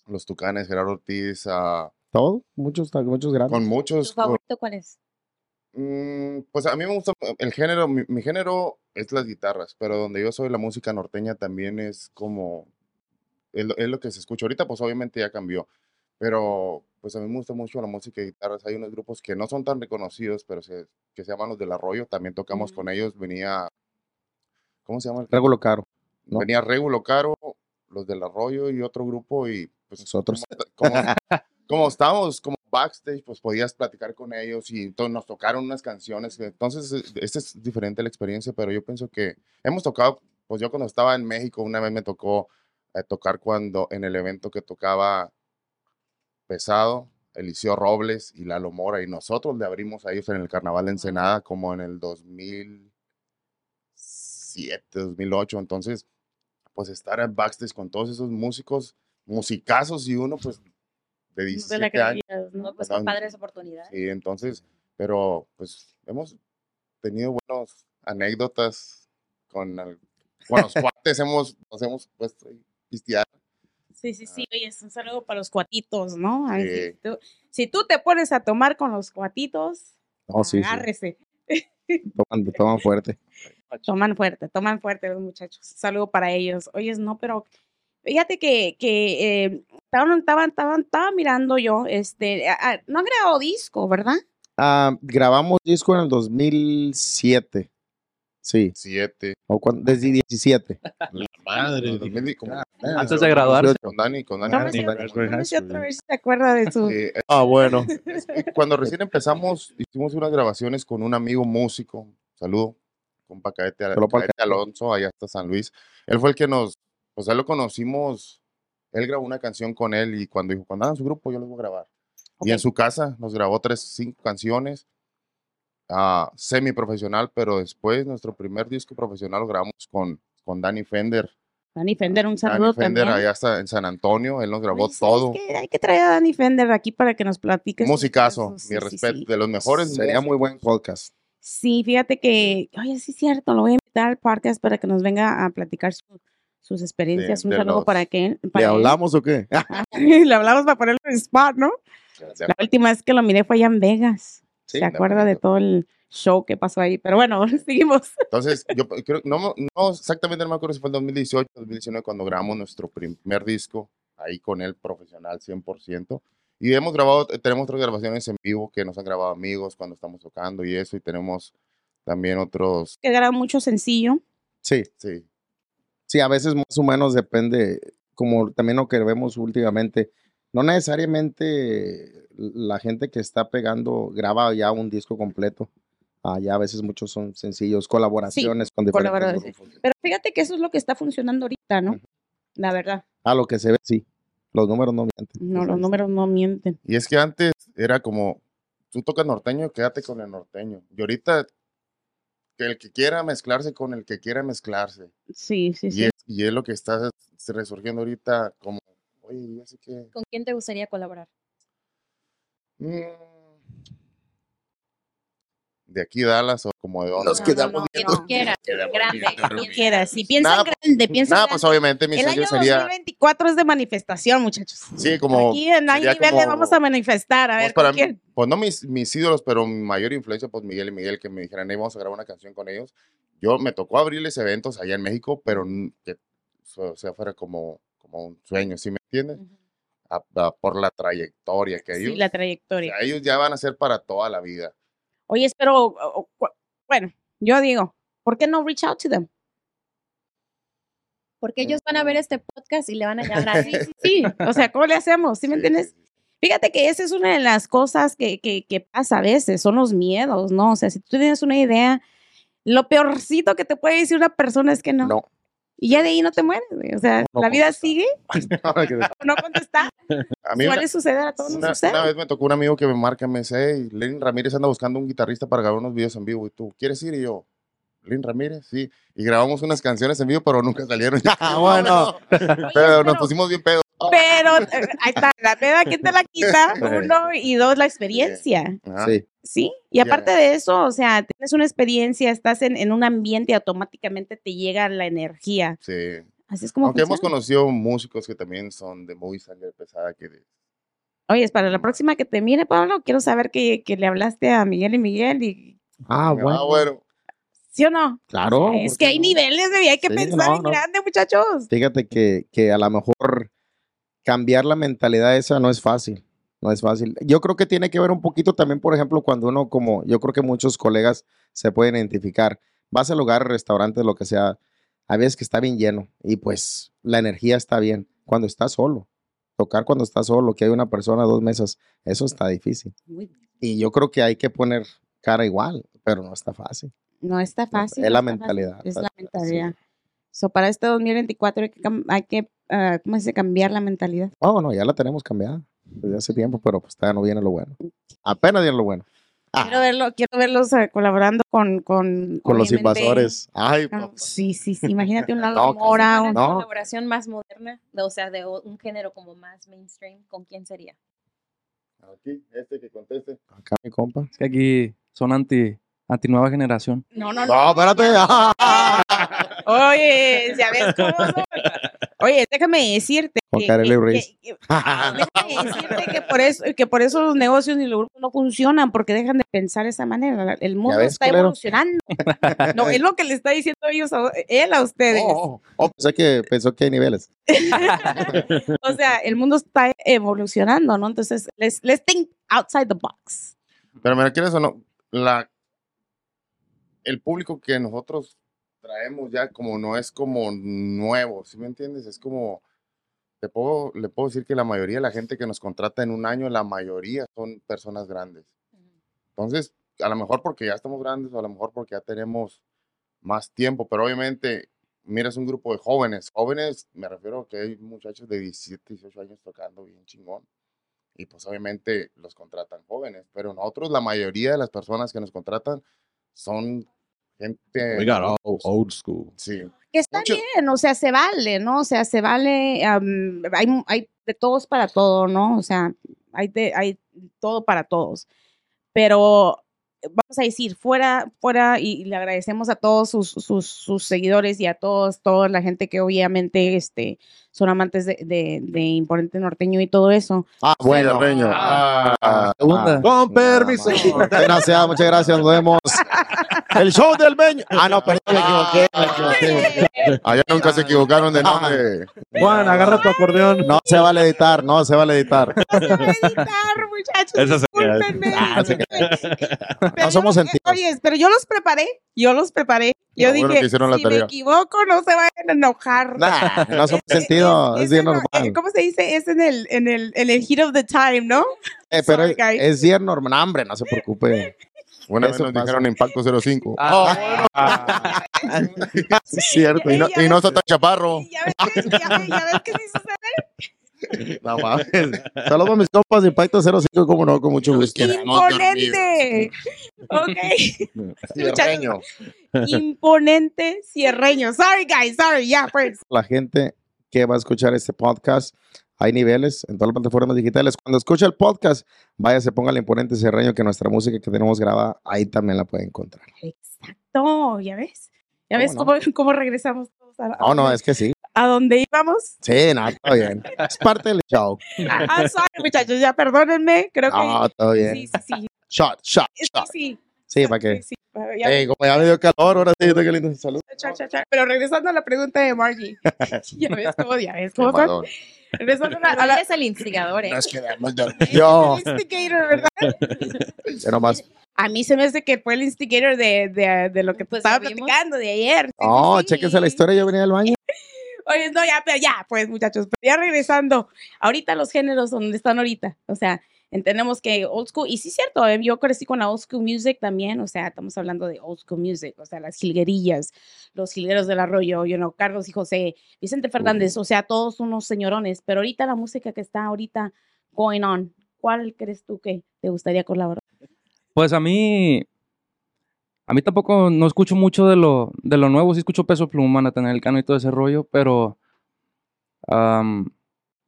Los Tucanes, Gerardo Ortiz, ah, Todo. Muchos, muchos grandes. con ¿Tu muchos. con- favorito cuál es? Mm, pues a mí me gusta el género, mi, mi género es las guitarras, pero donde yo soy la música norteña también es como, es lo, es lo que se escucha ahorita, pues obviamente ya cambió, pero pues a mí me gusta mucho la música de guitarras, hay unos grupos que no son tan reconocidos, pero se, que se llaman los del Arroyo, también tocamos con ellos, venía, ¿cómo se llama? Regulo caro. ¿no? Venía Regulo Caro, los del Arroyo y otro grupo y pues Nosotros. como, como estábamos como backstage, pues podías platicar con ellos y nos tocaron unas canciones. Entonces, eh, esta es diferente la experiencia, pero yo pienso que hemos tocado, pues yo cuando estaba en México, una vez me tocó eh, tocar cuando en el evento que tocaba Pesado, Eliseo Robles y Lalo Mora, y nosotros le abrimos a ellos en el Carnaval de Ensenada como en el 2007, 2008. Entonces, pues estar en backstage con todos esos músicos, musicazos y uno pues de No te la 17 años. pues. Sí, entonces, pero pues hemos tenido buenas anécdotas con, los cuates, hemos, nos hemos puesto ahí pistear. Sí, sí, sí. Oye, es un saludo para los cuatitos, ¿no? Ay. Si, tú, si tú te pones a tomar con los cuatitos, No, sí, sí. agárrese. Toman, toman fuerte. Toman fuerte, toman fuerte los muchachos. Saludo para ellos. Oye, no, pero Fíjate que, que eh, estaban, estaban, estaban, estaba mirando yo, este, a- a- no han grabado disco, ¿verdad? Ah, grabamos disco en el 2007. Sí, Siete. o cuando, desde 17. Madre. No, 2000 como- Antes de graduarse. Con Dani, con Dani. Tómese ni otra- vez si se acuerda de su... Eh, Ah, bueno. es que cuando recién empezamos, hicimos unas grabaciones con un amigo músico. Saludo, compa Caete Alonso, allá hasta San Luis. Él fue el que nos, pues él lo conocimos. Él grabó una canción con él y cuando dijo, cuando hagan su grupo, yo les voy a grabar. Y en su casa nos grabó tres, cinco canciones, ah, semi profesional, pero después nuestro primer disco profesional lo grabamos con, con Danny Fender. Danny Fender, un Danny saludo Fender también. allá hasta en San Antonio, él nos grabó Oye, ¿sabes todo. qué? Hay que traer a Danny Fender aquí para que nos platique. Musicazo, casos. mi Sí, sí, respeto, sí. de los mejores. Sería muy buen podcast. Sí, fíjate que, oye, sí es cierto, lo voy a invitar al podcast para que nos venga a platicar su- sus experiencias. Sí, un de saludo los- para que ¿Le para él. hablamos o qué? Le hablamos para ponerlo en spot, ¿no? De- La última vez que lo miré fue allá en Vegas. Sí, ¿Se de acuerda de todo el show que pasó ahí? Pero bueno, seguimos. Entonces, yo creo, no, no exactamente no me acuerdo si fue el 2018 o 2019 cuando grabamos nuestro primer disco, ahí con él profesional 100%. Y hemos grabado, eh, tenemos otras grabaciones en vivo que nos han grabado amigos cuando estamos tocando y eso, y tenemos también otros, Que graba mucho sencillo. Sí, sí, sí, a veces más o menos depende, como también lo que vemos últimamente. No necesariamente la gente que está pegando graba ya un disco completo. Ah, ya a veces muchos son sencillos, colaboraciones con diferentes colaboraciones. grupos. Pero fíjate que eso es lo que está funcionando ahorita, ¿no? La verdad. A lo que se ve, sí. Los números no mienten. No, los números no mienten. Y es que antes era como, tú tocas norteño, quédate con el norteño. Y ahorita, que el que quiera mezclarse con el que quiera mezclarse. Sí, sí, Y sí. es, y es lo que está resurgiendo ahorita como, oye, ya sé que... ¿Con quién te gustaría colaborar? mm, de aquí Dallas o como de dónde. Nos quedamos que viendo. tú quieras, grande. quieras. Si pues- grande, piensan Nada, grande. pues obviamente mi El sueño año sería, 2024 es de manifestación, muchachos. sí, como, Aquí en Hay Nivel como- vamos a manifestar. A pues, ver, para ¿con mí- quién? pues no mis, mis ídolos, pero mi mayor influencia, pues Miguel y Miguel, que me dijeran, hey, vamos a grabar una canción con ellos. Yo me tocó abrirles eventos allá en México, pero que o sea, fuera como, como un sueño, ¿sí me entiendes? A- a- por la trayectoria que ellos, Sí, la o trayectoria. sea, ellos ya van a ser para toda la vida. Oye, pero, o- o- bueno, yo digo, ¿por qué no reach out to them? Porque ellos van a ver este podcast y le van a llamar así. Sí, o sea, ¿cómo le hacemos? ¿Sí me Sí, entiendes? sí, sí. Fíjate que esa es una de las cosas que, que, que pasa a veces, son los miedos, ¿no? O sea, si tú tienes una idea, lo peorcito que te puede decir una persona es que no. No. Y ya de ahí no te mueres, güey. O sea, No la vida contestar. sigue, no contestar. A mí una, Suele suceder, a todos nos una- sucede. una vez me tocó un amigo que me marca, me dice, hey, Lenin Ramírez anda buscando un guitarrista para grabar unos videos en vivo. ¿Y tú quieres ir? Y yo, Lenin Ramírez, sí. Y grabamos unas canciones en vivo, pero nunca salieron. Ah, bueno. Oye, pero nos pusimos bien pedos. Pero eh, ahí está, la peda, ¿quién te la quita? Uno y dos, la experiencia. Sí. Sí, y aparte de eso, o sea, tienes una experiencia, estás en, en un ambiente y automáticamente te llega la energía. Sí. Así es como Aunque hemos conocido músicos que también son de muy sangre pesada. Que de- Oye, es para la próxima que te mire, Pablo, quiero saber que, que le hablaste a Miguel y Miguel y Ah, bueno. Ah, bueno. ¿sí o no? Claro. es ¿por que hay no? niveles, bebé, hay que Sí, pensar no, en no. grande, muchachos. Fíjate que, que a lo mejor cambiar la mentalidad esa no es fácil. No es fácil. Yo creo que tiene que ver un poquito también, por ejemplo, cuando uno, como yo creo que muchos colegas se pueden identificar, vas al lugar, restaurante, lo que sea, a veces que está bien lleno y pues la energía está bien. Cuando estás solo, tocar cuando estás solo, que hay una persona, dos mesas, eso está difícil. Y yo creo que hay que poner cara igual, pero no está fácil. No está fácil. es no la está fácil, mentalidad, Es la mentalidad. So, para este 2024 hay que, hay que ah, ¿cómo se dice? Cambiar la mentalidad. Oh, no, ya la tenemos cambiada desde hace tiempo, pero pues todavía no viene lo bueno. Apenas viene lo bueno. Ah, Quiero, verlo, quiero verlos ah, colaborando con... Con, con los invasores. Ay, ah, papá. Sí, sí, sí. Imagínate un No, Mora. Una un- No. colaboración más moderna, de- o sea, de un género como más mainstream, ¿con quién sería? Aquí, este que conteste. Acá mi compa. Es que aquí son anti, anti nueva generación. No, no, no. No, espérate. Ah, Oye, ya ves cómo son. Oye, déjame decirte que, déjame decirte que por eso que por eso los negocios ni los grupos no funcionan porque dejan de pensar de esa manera. El mundo ves, está culero? evolucionando. No, es lo que le está diciendo ellos a, él a ustedes. Oh, oh, pensé que pensó que hay niveles. O sea, el mundo está evolucionando, ¿no? Entonces, let's, let's think outside the box. Pero mira, ¿quieres o no? La, el público que nosotros traemos ya como no es como nuevo, ¿sí me entiendes? Es como, te puedo, le puedo decir que la mayoría de la gente que nos contrata en un año, la mayoría son personas grandes. Entonces, a lo mejor porque ya estamos grandes o a lo mejor porque ya tenemos más tiempo, pero obviamente, miras un grupo de jóvenes. Jóvenes, me refiero a que hay muchachos de 17, 18 años tocando bien chingón. Y pues obviamente los contratan jóvenes, pero nosotros, la mayoría de las personas que nos contratan son gente... We got old, old school. Sí. Que está Mucho- bien, o sea, se vale, ¿no? O sea, se vale, am, hay, hay de todos para todo, ¿no? O sea, hay, de, hay todo para todos. Pero vamos a decir, fuera, fuera, y, y le agradecemos a todos sus, sus, sus seguidores y a todos, toda la gente que obviamente este, son amantes de, de, de Imponente Norteño y todo eso. Ah, bueno. Reño. Ah, segunda. Con permiso. Muchas gracias, muchas gracias. Nos vemos. El show del Beño. Ah, no, perdón, me equivoqué. Me equivoqué. Allá nunca se equivocaron de nombre. Juan, agarra tu acordeón. No se vale editar, no se vale editar. No se puede editar, muchachos. Esa se queda. discúlpenme. Ah, se No somos yo- sentidos. Oye, pero yo los preparé, yo los preparé. Yo dije, que hicieron la si me equivoco, no se vayan a enojar. Nah, no somos Es- sentido, es, es bien eh, normal. ¿Cómo se dice? Es en el, en el, en el heat of the time, ¿no? Eh, pero Sorry, guys. es bien normal. No, hombre, no se preocupe. Una vez Eso nos pasa. dijeron Impacto 05. Ah, Sí, es cierto. Y no, y no está tan chaparro. Ya ves que, ya, ves- ya ves que sí sucede. No mames. Saludos a mis compas de Impacto 05, como no, con mucho gusto. Imponente. Ok. Cierreño. Imponente cierreño. Sorry, guys. Sorry. Ya, pues. La gente que va a escuchar este podcast, hay niveles en todas las plataformas digitales. Cuando escucha el podcast, vaya, se ponga el imponente cierreño que nuestra música que tenemos grabada, ahí también la puede encontrar. Exacto. ¿Ya ves? ¿Ya ¿Cómo ves no? cómo, cómo regresamos todos a, No, no, es que sí. a donde íbamos? Sí, no, todo bien. Es parte del show. Ah, sorry, muchachos. Ya, perdónenme. Creo que. No, todo bien. Sí, sí, sí. Shot, shot, Sí, shot. sí. Sí, ¿para qué? Sí, sí. Ya- como ya me dio calor, ahora sí, qué lindo. Salud. cha, cha, cha. Pero regresando a la pregunta de Margie. ya ves cómo, ya ves cómo son. La eres el instigador, ¿eh? Nos quedamos Yo, instigator, ¿verdad? A mí se me hace que fue el instigator de, de, de lo que Pues estaba platicando de ayer. Sí, No, sí, chéquense la historia, yo venía del baño. Oye, no, ya, pero ya, pues muchachos, pero ya regresando, ahorita los géneros donde están ahorita, o sea, entendemos que old school, y sí es cierto, eh, yo crecí con la old school music también, o sea, estamos hablando de old school music, o sea, las jilguerillas, los jilgueros del arroyo, you know, Carlos y José, Vicente Fernández, o sea, todos unos señorones, pero ahorita la música que está ahorita going on, ¿cuál crees tú que te gustaría colaborar? Pues a mí, a mí tampoco no escucho mucho de lo, de lo nuevo, sí escucho Peso Pluma, Natanael Cano y todo ese rollo, pero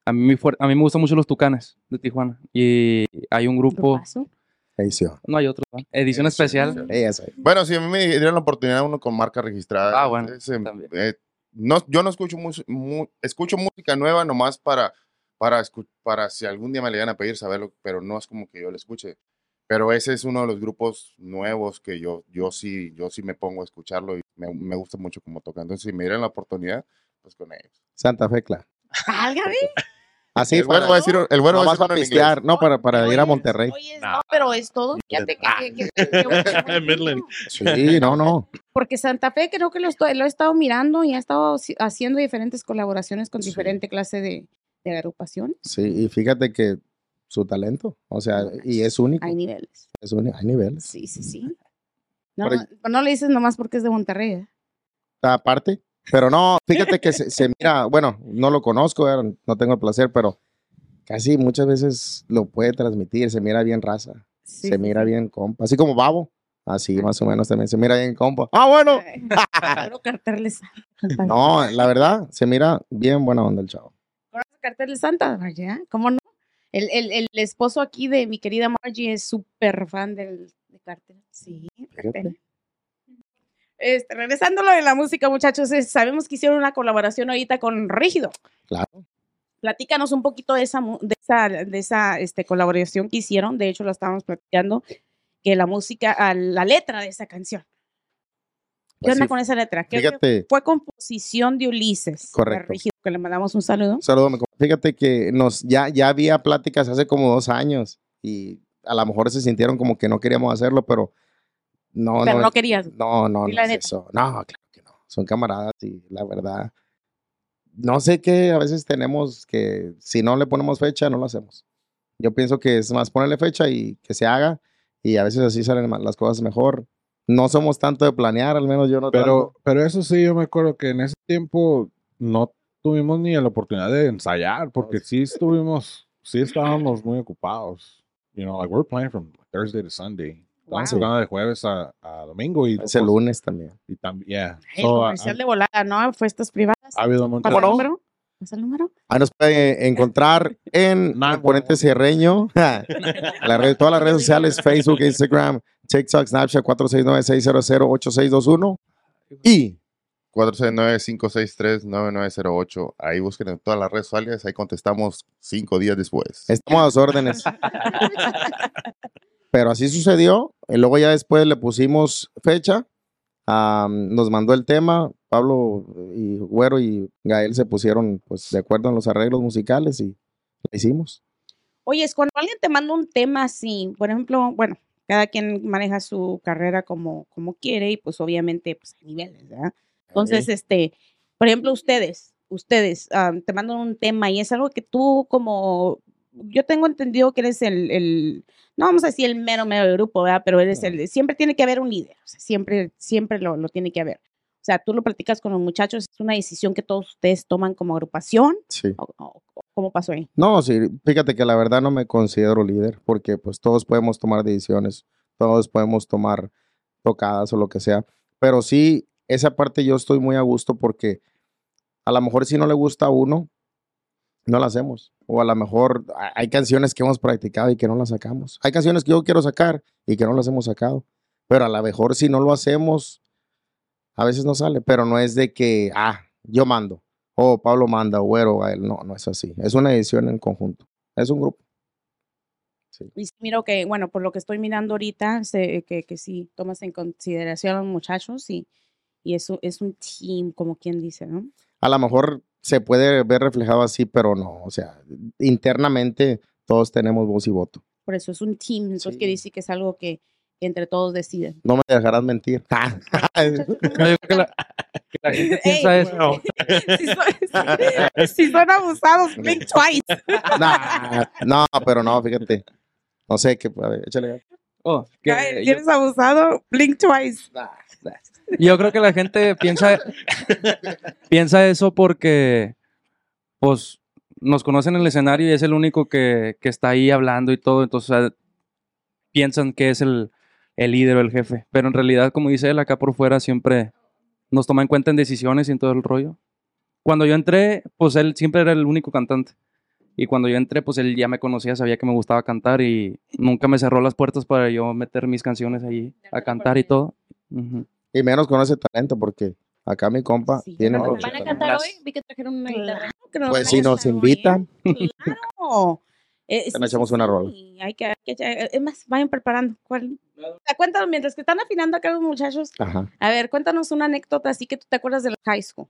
a, mí, a mí me gustan mucho los Tucanes de Tijuana y hay un grupo, Grupazo. Edición. no hay otro, ¿no? edición especial. Bueno, si a mí me dieran la oportunidad uno con marca registrada. Ah, bueno, ese, también. eh, no, yo no escucho mus- mu- escucho música nueva nomás para, para, para si algún día me le llegan a pedir saberlo, pero no es como que yo lo escuche. Pero ese es uno de los grupos nuevos que yo, yo sí, yo sí me pongo a escucharlo y me, me gusta mucho cómo tocan. Entonces, si me dieran la oportunidad, pues con ellos. Santa Fe, claro. Así, el bueno va a decir, el bueno va a para pistear, no para, para ir a Monterrey. Oye, no, pero es todo. Fíjate que, que- que- que- que- Midland. Sí, no, no. Porque Santa Fe creo que lo, estoy- lo he estado mirando y ha estado haci- haciendo diferentes colaboraciones con Sí. diferente clase de, de agrupación. Sí, y fíjate que su talento, o sea, y es único. Hay niveles. Es único, hay niveles. Sí, sí, sí. No, Pero- no, no le dices nomás porque es de Monterrey. ¿eh? Aparte, pero no, fíjate que se, se mira, bueno, no lo conozco, eh, no tengo el placer, pero casi muchas veces lo puede transmitir, se mira bien raza, Sí, se mira bien compa, así como Babo, así más o menos también se mira bien compa. Ah, bueno. No, la verdad, se mira bien buena onda el chavo. ¿Conoces cartel de Santa, Margie? ¿Cómo no? El, el, el esposo aquí de mi querida Margie es súper fan del de cartel. Sí, cartel. Este, regresando a lo de la música, muchachos, es- sabemos que hicieron una colaboración ahorita con Rígido. Claro. Platícanos un poquito de esa, de esa, de esa este, colaboración que hicieron. De hecho, lo estábamos platicando, que la música, a la letra de esa canción. ¿Qué onda con esa letra? ¿Qué- Fíjate, fue composición de Ulises. Correcto. Rígido, que le mandamos un saludo. un saludo, fíjate que nos, ya, ya había pláticas hace como dos años y a lo mejor se sintieron como que no queríamos hacerlo, pero no, Pero no, no querías. No, no, no la es neta. eso. No, claro que no. Son camaradas y la verdad. No sé qué a veces tenemos que si no le ponemos fecha, no lo hacemos. Yo pienso que es más ponerle fecha y que se haga y a veces así salen las cosas mejor. No somos tanto de planear, al menos yo no Pero, tanto. pero eso sí, yo me acuerdo que en ese tiempo no tuvimos ni la oportunidad de ensayar, porque sí estuvimos, sí estábamos muy ocupados. You know, like we're playing from Thursday to Sunday. Estamos Wow. jugando de jueves a, a domingo y, Es el pues, lunes también. y también, yeah. El So, ha, comercial de volada, ¿no? Fiestas privadas. ha habido ¿Pasa el número? ¿Pasa el número? Ahí nos puede encontrar en bueno. Cierreño, la red- todas las redes sociales, Facebook, Instagram, TikTok, Snapchat, 469-600-8621 y 469-563-9908. Ahí busquen en todas las redes sociales, ahí contestamos cinco días después. Estamos a las órdenes. Pero así sucedió. Y luego ya después le pusimos fecha. am, nos mandó el tema. Pablo y Güero y Gael se pusieron pues de acuerdo en los arreglos musicales y lo hicimos. Oye, es cuando alguien te manda un tema así, por ejemplo, bueno, cada quien maneja su carrera como, como quiere y pues obviamente pues hay niveles, ¿verdad? Entonces, este, por ejemplo, ustedes, ustedes ah, te mandan un tema y es algo que tú como, yo tengo entendido que eres el, el no vamos a decir el mero mero del grupo, ¿verdad? Pero eres el, siempre tiene que haber un líder, o sea, siempre, siempre lo, lo tiene que haber. O sea, tú lo platicas con los muchachos, es una decisión que todos ustedes toman como agrupación, Sí. o ¿cómo pasó ahí? No, sí, fíjate que la verdad no me considero líder porque pues todos podemos tomar decisiones, todos podemos tomar tocadas o lo que sea, pero sí, esa parte yo estoy muy a gusto porque a lo mejor si no le gusta a uno, no la hacemos. O a lo mejor ha- hay canciones que hemos practicado y que no las sacamos. Hay canciones que yo quiero sacar y que no las hemos sacado. Pero a lo mejor si no lo hacemos, a veces no sale. Pero no es de que, ah, yo mando. O Pablo manda, o Güero, a él. No, no es así. Es una edición en conjunto. Es un grupo. Y sí miro que, bueno, por lo que estoy mirando ahorita, sé que, que sí tomas en consideración a los muchachos y, y eso es un team, como quien dice, ¿no? A lo mejor se puede ver reflejado así, pero no. O sea, internamente todos tenemos voz y voto. Por eso es un team, entonces Sí. quiere decir que es algo que, entre todos deciden. No me dejarás mentir. No, yo creo que la, que la gente piensa Ey, eso. si, son, si- si son abusados, blink twice. Nah, no, pero no, fíjate. No sé qué. A ver, échale. Oh, que yo- abusado, blink twice. Yo creo que la gente piensa, piensa eso porque, pues, nos conocen en el escenario y es el único que, que está ahí hablando y todo, entonces o sea, piensan que es el, el líder o el jefe. Pero en realidad, como dice él, acá por fuera siempre nos toma en cuenta en decisiones y en todo el rollo. Cuando yo entré, pues él siempre era el único cantante. Y cuando yo entré, pues él ya me conocía, sabía que me gustaba cantar y nunca me cerró las puertas para yo meter mis canciones ahí a cantar y todo. Ujú. Y menos con ese talento, porque acá mi compa Sí, tiene mucho ¿Van a talento. cantar hoy? Vi que trajeron una guitarra. Claro Pues si nos hoy, invitan, ¿eh? Claro. Eh, sí, nos sí, echamos una sí, rola. Hay que, hay que echar- es más, vayan preparando. ¿Cuál? Cuéntanos, mientras que están afinando acá los muchachos, Ajá. a ver, cuéntanos una anécdota así que tú te acuerdas de la high school.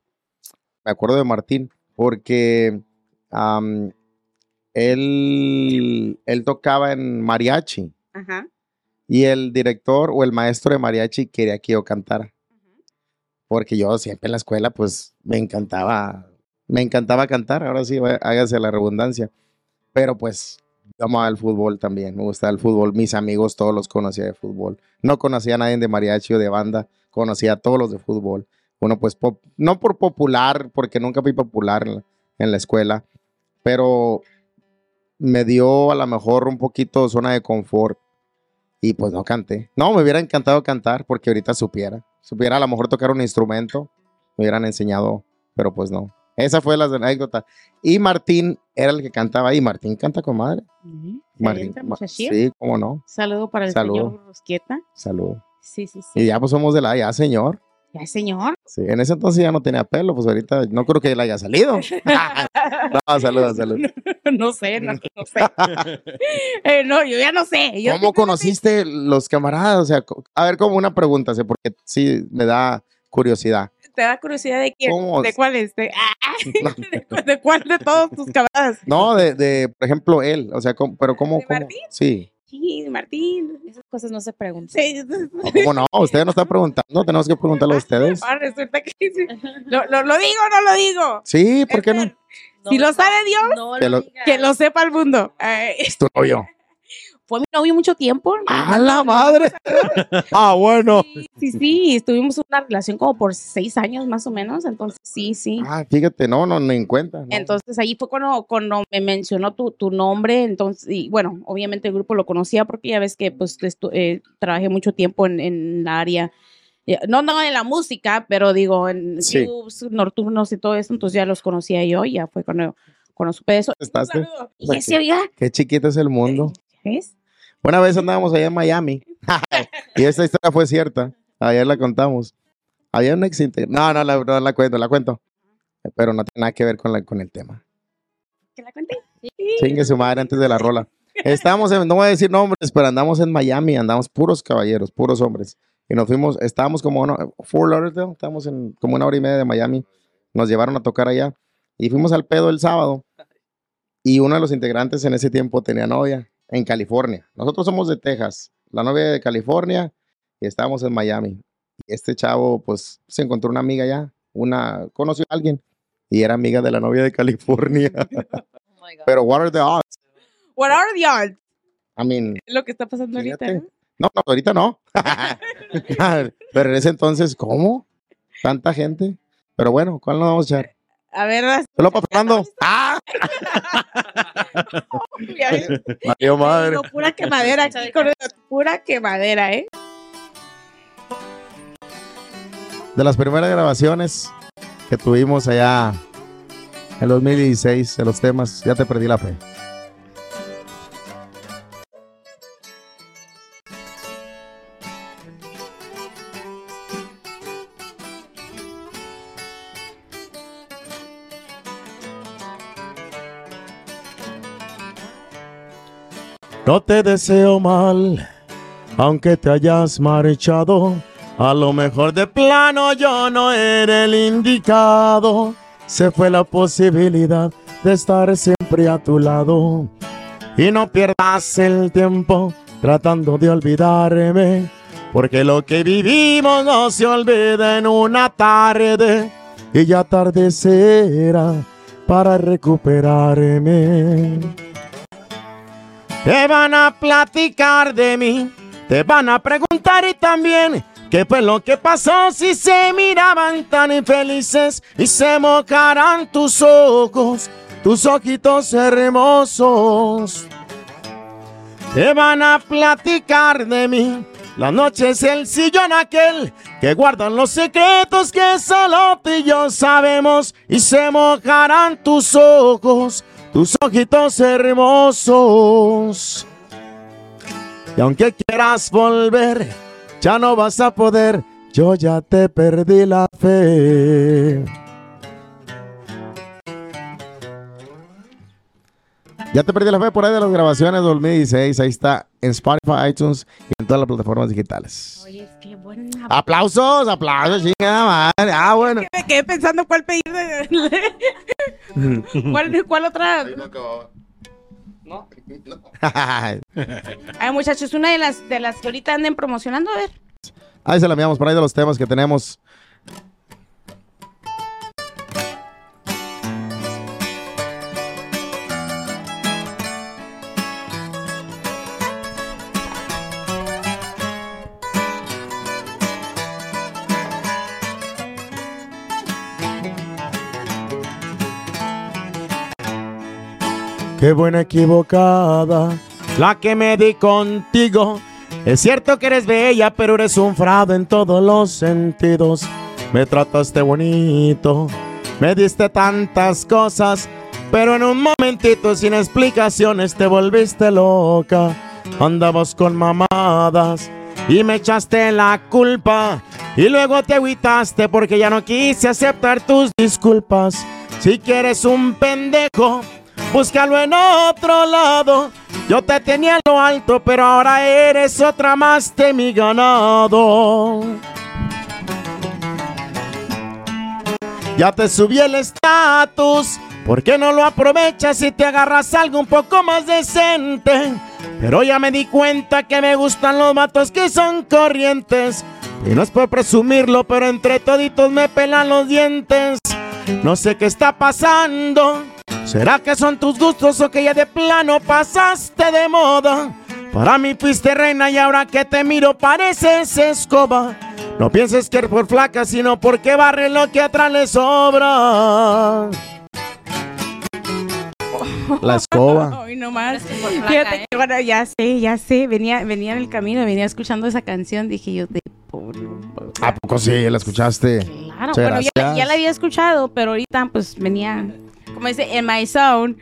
Me acuerdo de Martín, porque él, él tocaba en mariachi Ajá. Y el director o el maestro de mariachi quería que yo cantara. Porque yo siempre en la escuela, pues me encantaba, me encantaba cantar. Ahora sí, hágase la redundancia. Pero pues yo amaba el fútbol también, me gustaba el fútbol. Mis amigos todos los conocía de fútbol. No conocía a nadie de mariachi o de banda, conocía a todos los de fútbol. Uno pues, pop- no por popular, porque nunca fui popular en la, en la escuela, pero me dio a lo mejor un poquito zona de confort y pues no canté. No, me hubiera encantado cantar porque ahorita supiera. Supiera a lo mejor tocar un instrumento, me hubieran enseñado, pero pues no. Esa fue la anécdota. Y Martín era el que cantaba ahí. Martín canta con madre. Ujú. Martín, Excelente, ma- muchachillo. sí, cómo no. Saludo para el Saludo. señor Rosqueta. Salud. Sí, sí, sí. Y ya pues somos de la ya, señor. Ya, señor. Sí, en ese entonces ya no tenía pelo, pues ahorita no creo que él haya salido. no, saludos, saludos. no sé, no, no sé. Eh, no, yo ya no sé. Yo ¿Cómo conociste los camaradas? O sea, a ver, como una pregunta, sé, porque sí me da curiosidad. ¿Te da curiosidad de quién? ¿Cómo? ¿De cuál es? ¿De, ah, ¿de, de cuál de todos tus camaradas? no, de, de, por ejemplo, él, o sea, ¿cómo- pero ¿cómo? ¿De cómo? Sí, Sí, Martín. Esas cosas no se preguntan. Sí. ¿cómo no? Ustedes no están preguntando, tenemos que preguntarle a ustedes. Ah, resulta que sí. ¿Lo, lo, lo digo o no lo digo? Sí, ¿por qué no? Si lo sabe Dios, no Que lo- digas. que lo sepa el mundo. Ay, Es tu novio. Fue mi novio mucho tiempo. ¡A la madre! Ah, bueno. Sí, sí, en una relación como por seis años más o menos, entonces sí, sí. Ah, fíjate, no, no, ni en cuenta. no. Entonces ahí fue cuando, cuando me mencionó tu, tu nombre, entonces, y bueno, obviamente el grupo lo conocía porque ya ves que pues estu- eh, trabajé mucho tiempo en, en la área, eh, no, no en la música, pero digo, en Sí. clubs nocturnos y todo eso, entonces ya los conocía yo y ya fue cuando, cuando supe eso. ¿Estás? Un saludo. Y Pues Qué chiquito es el mundo. ¿ves? Una vez andábamos allá en Miami y esta historia fue cierta. Ayer la contamos. Había un ex inte- No, no la, no la cuento, la cuento. Pero no tiene nada que ver con, la, con el tema. ¿Que la conté? Chingue su madre antes de la rola. Estábamos en, no voy a decir nombres, pero andamos en Miami, andamos puros caballeros, puros hombres. Y nos fuimos, estábamos como, no, Fort Lauderdale, estábamos en como una hora y media de Miami. Nos llevaron a tocar allá. Y fuimos al pedo el sábado. Y uno de los integrantes en ese tiempo tenía novia en California. Nosotros somos de Texas. La novia de California y estábamos en Miami. Y este chavo, pues, se encontró una amiga allá. Una, conoció a alguien. Y era amiga de la novia de California. Oh my God. Pero what are the odds? What are the odds? I mean, lo que está pasando ahorita. No, no, ahorita no. Pero en ese entonces, ¿cómo? Tanta gente. Pero bueno, ¿cuál nos vamos a echar? A ver, Solo para Fernando. ¡Ah! Mario madre. Digo, pura quemadera aquí con pura quemadera, ¿eh? De las primeras grabaciones que tuvimos allá en 2016, de los temas, ya te perdí la fe. No te deseo mal, aunque te hayas marchado. A lo mejor de plano yo no era el indicado. Se fue la posibilidad de estar siempre a tu lado. Y no pierdas el tiempo tratando de olvidarme. Porque lo que vivimos no se olvida en una tarde. Y ya tarde será para recuperarme. Te van a platicar de mí, te van a preguntar y también qué fue lo que pasó. Si se miraban tan infelices y se mojarán tus ojos, tus ojitos hermosos. Te van a platicar de mí, la noche es el sillón aquel que guardan los secretos que solo tú y yo sabemos. Y se mojarán tus ojos, tus ojitos hermosos. Y aunque quieras volver, ya no vas a poder, yo ya te perdí la fe. Ya te perdí la fe por ahí de las grabaciones 2016. Ahí está en Spotify, iTunes y en todas las plataformas digitales. Oye, qué buena. Aplausos, aplausos, chingada madre. Ah, bueno. Me quedé pensando cuál pedir de... ¿Cuál, ¿Cuál otra? Ahí no acababa. ¿No? Ay, muchachos, una de las, de las que ahorita anden promocionando, a ver. Ahí se la enviamos por ahí de los temas que tenemos. Qué buena equivocada la que me di contigo. Es cierto que eres bella, pero eres un fraude en todos los sentidos. Me trataste bonito, me diste tantas cosas, pero en un momentito sin explicaciones te volviste loca. Andabas con mamadas y me echaste la culpa. Y luego te agüitaste porque ya no quise aceptar tus disculpas. Si quieres un pendejo, búscalo en otro lado. Yo te tenía en lo alto, pero ahora eres otra más de mi ganado. Ya te subí el estatus. ¿Por qué no lo aprovechas y te agarras algo un poco más decente? Pero ya me di cuenta que me gustan los matos que son corrientes. Y no es por presumirlo, pero entre toditos me pelan los dientes. No sé qué está pasando. ¿Será que son tus gustos o que ya de plano pasaste de moda? Para mí fuiste reina y ahora que te miro pareces escoba. No pienses que es por flaca, sino porque barre lo que atrás le sobra. La escoba. Hoy nomás. por flaca, Fíjate ¿eh? que, bueno, ya sé, ya sé. Venía, venía en el camino, venía escuchando esa canción. Dije yo, de pobre. ¿A poco sí? ¿La escuchaste? Claro, bueno, ya la había escuchado, pero ahorita pues venía, como dice, en my zone.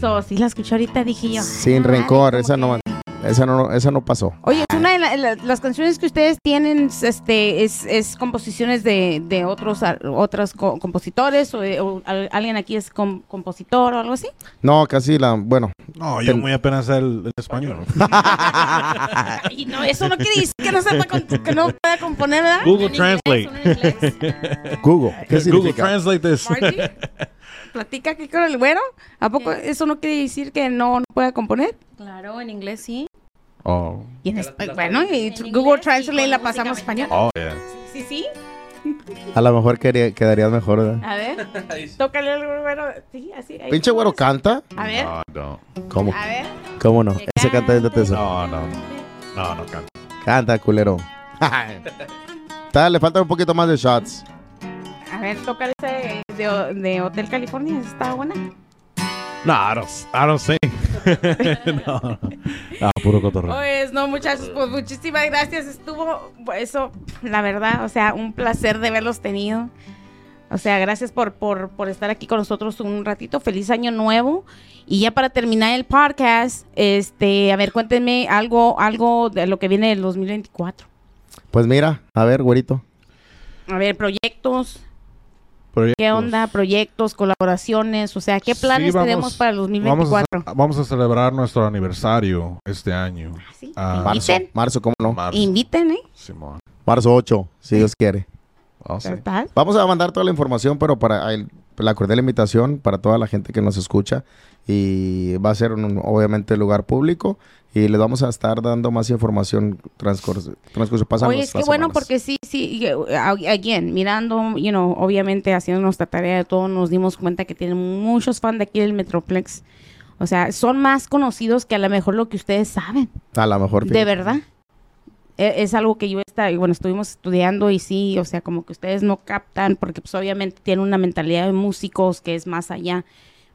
So, sí la escuché ahorita, dije yo. Sin "Ah, rencor, esa que- no, esa no, esa no pasó. Oye, es una de la- la- las canciones que ustedes tienen, este, es, es composiciones de, de otros, a- otros co- compositores o, o al- alguien aquí es com- compositor o algo así. No, casi la, bueno. No, yo Ten- muy apenas sé el, el español. Y no, eso no quiere decir que no sepa con- que no pueda componer, ¿verdad? Google. Translate. Google, ¿qué Google significa? Translate this. Platica aquí con el güero. ¿A poco ¿Qué? eso no quiere decir que no, no pueda componer? Claro, en inglés sí. Oh, Y en Ya la- espa- la- bueno, y en Google Translate la pasamos a español. oh, yeah. Sí, sí. A lo mejor quería- quedarías mejor, ¿verdad? A ver, tócale al güero. Sí, así. ahí. Pinche güero canta. A ver, No, no. ¿Cómo? a ver. ¿Cómo no? Que Ese canta de teso. No, no. No, no canta. Canta, culero. Está, le faltan un poquito más de shots. A ver, tócale ese de, de Hotel California. Está buena. No, I don't, I don't sing. no, no. Ah, puro cotorreo. Pues no, muchachos, pues muchísimas gracias. Estuvo eso, la verdad, o sea, un placer de verlos tenido. O sea, gracias por, por, por estar aquí con nosotros un ratito. Feliz año nuevo. Y ya para terminar el podcast, este, a ver, cuéntenme algo, algo de lo que viene del 2024. Pues mira, a ver, güerito. A ver, proyectos, Proyectos. ¿qué onda? Proyectos, colaboraciones, o sea, ¿qué Sí, planes vamos- tenemos para el Vamos 2024? a, vamos a celebrar nuestro aniversario este año. Sí, Ah, Marzo, inviten, marzo, ¿cómo no? Marzo. inviten, ¿eh? Simón. Marzo 8, si Dios quiere. Oh, sí. ¿Verdad? Vamos a mandar toda la información, pero para el, la cordial invitación para toda la gente que nos escucha. Y va a ser un, obviamente lugar público. Y les vamos a estar dando más información transcurso. transcurso pasan Oye, es que bueno, semanas. porque sí, sí, uh, again, mirando, you know, obviamente haciendo nuestra tarea de todo, nos dimos cuenta que tienen muchos fans de aquí del Metroplex. O sea, son más conocidos que a lo mejor lo que ustedes saben, A lo mejor. de fíjate. verdad. E- Es algo que yo está, bueno, estuvimos estudiando y sí, o sea, como que ustedes no captan, porque pues obviamente tienen una mentalidad de músicos que es más allá,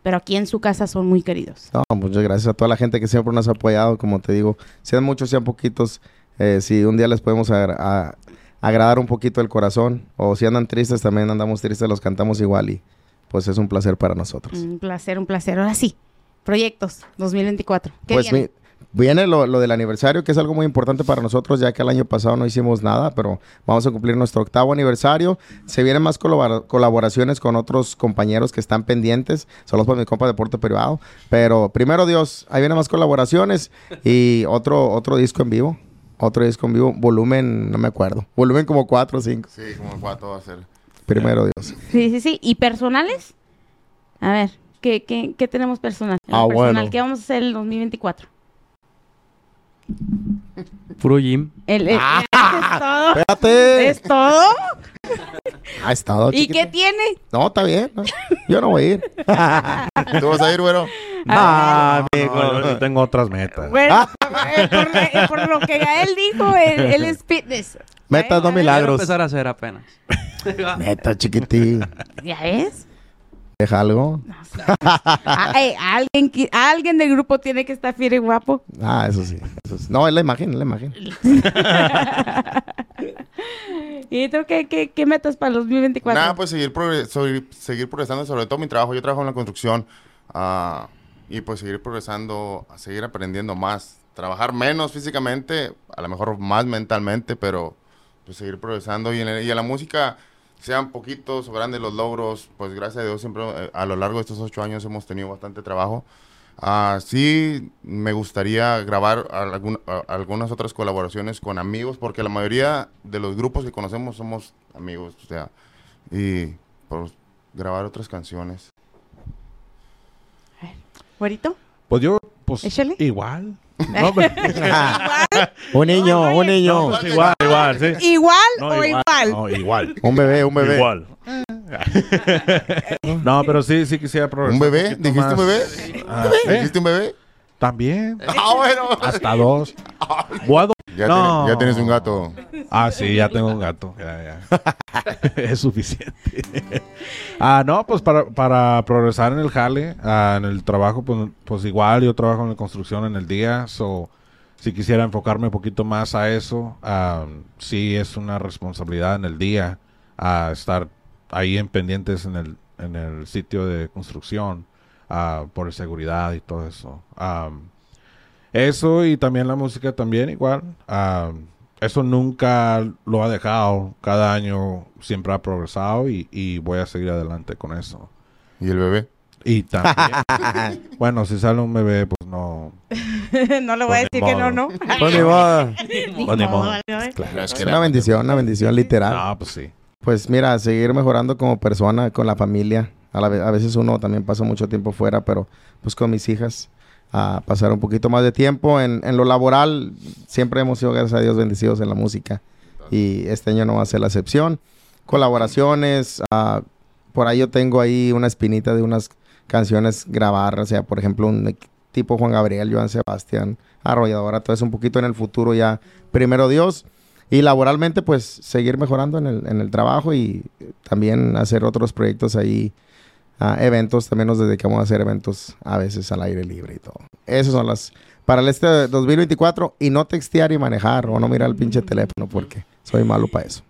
pero aquí en su casa son muy queridos. No, muchas gracias a toda la gente que siempre nos ha apoyado. Como te digo, sean muchos, sean poquitos. eh, si un día les podemos agra- a- agradar un poquito el corazón. O si andan tristes, también andamos tristes, los cantamos igual. Y pues es un placer para nosotros. Un placer, un placer. Ahora sí, proyectos 2024. ¿Qué Pues mi- viene lo, lo del aniversario, que es algo muy importante para nosotros, ya que el año pasado no hicimos nada, pero vamos a cumplir nuestro octavo aniversario. Se vienen más colabora- colaboraciones con otros compañeros que están pendientes, solo por mi compa de Deporte Privado. Pero primero Dios, ahí vienen más colaboraciones y otro, otro disco en vivo. Otro disco en vivo, volumen, no me acuerdo. Volumen como 4 o 5. Sí, como cuatro va a ser. Primero Dios. Sí, sí, sí. ¿Y personales? A ver, ¿qué, qué, qué tenemos personal? En Ah, personal, bueno. ¿Qué vamos a hacer el 2024? Puro gym. El, el- Ah. ¿Es todo? Espérate. ¿Es todo? Ha estado ¿Y chiquito. qué tiene? No, está bien. no. Yo no voy a ir. ¿Tú vas a ir, güero? Ah, No, amigo. yo sí tengo otras metas. Bueno, eh, por, eh, por lo que ya él dijo, él, él es fitness. Metas no ¿Ya ves? Quiero milagros. empezar a hacer apenas. Neta, chiquitín. ¿Ya ves? Deja algo. Ah, eh, alguien, alguien del grupo tiene que estar fiel y guapo. Ah, eso sí. Eso sí. No, es la imagen, es la imagen. ¿Y tú qué, qué, qué metas para el 2024? Nada, pues seguir, progre- sobre- seguir progresando, sobre todo mi trabajo. Yo trabajo en la construcción ah, y pues seguir progresando, seguir aprendiendo más. Trabajar menos físicamente, a lo mejor más mentalmente, pero pues, seguir progresando y, en el- y a la música, sean poquitos o grandes los logros, pues gracias a Dios siempre eh, a lo largo de estos ocho años hemos tenido bastante trabajo. Ah, sí, me gustaría grabar algún- algunas otras colaboraciones con amigos, porque la mayoría de los grupos que conocemos somos amigos, o sea, y grabar otras canciones. ¿Güerito? Pues yo, pues Échale. igual. No, pero- un niño, un niño. no, pues igual, igual, sí. ¿Igual No, o igual? No, igual. Un bebé, un bebé. Igual. no, pero sí, sí quisiera progresar. ¿Un bebé? poquito ¿Dijiste un bebé? Ah, ¿eh? ¿Dijiste un bebé? También. Ah, bueno. Hasta dos. Ya, No. tienes, ya tienes un gato. Ah, sí, ya tengo un gato. Ya, ya. es suficiente. ah, no, pues para, para progresar en el jale, ah, en el trabajo, pues, pues igual yo trabajo en la construcción en el día. So, si quisiera enfocarme un poquito más a eso, ah, sí es una responsabilidad en el día a estar ahí en pendientes en el, en el sitio de construcción ah, por seguridad y todo eso. Ah, eso y también la música también igual. Ah, eso nunca lo ha dejado. Cada año siempre ha progresado y, y voy a seguir adelante con eso. ¿Y el bebé? Y también, bueno, si sale un bebé, pues no. no le voy a Pues decir que no, modo. no. Pues ni modo. Pues ni modo. Es una bendición, una bendición literal. No, pues sí. Pues mira, seguir mejorando como persona, con la familia. A, la a veces uno también pasa mucho tiempo fuera, pero pues con mis hijas, a pasar un poquito más de tiempo. En, en lo laboral, siempre hemos sido, gracias a Dios, bendecidos en la música. Y este año no va a ser la excepción. Colaboraciones, ah, por ahí yo tengo ahí una espinita de unas canciones grabar, o sea, por ejemplo, un tipo Juan Gabriel, Joan Sebastián, Arrolladora, todo eso un poquito en el futuro ya, primero Dios. Y laboralmente, pues seguir mejorando en el, en el trabajo y también hacer otros proyectos ahí, ah, eventos, también nos dedicamos a hacer eventos a veces al aire libre y todo. Esas son las, para el este 2024 y no textear y manejar o no mirar el pinche teléfono porque soy malo para eso.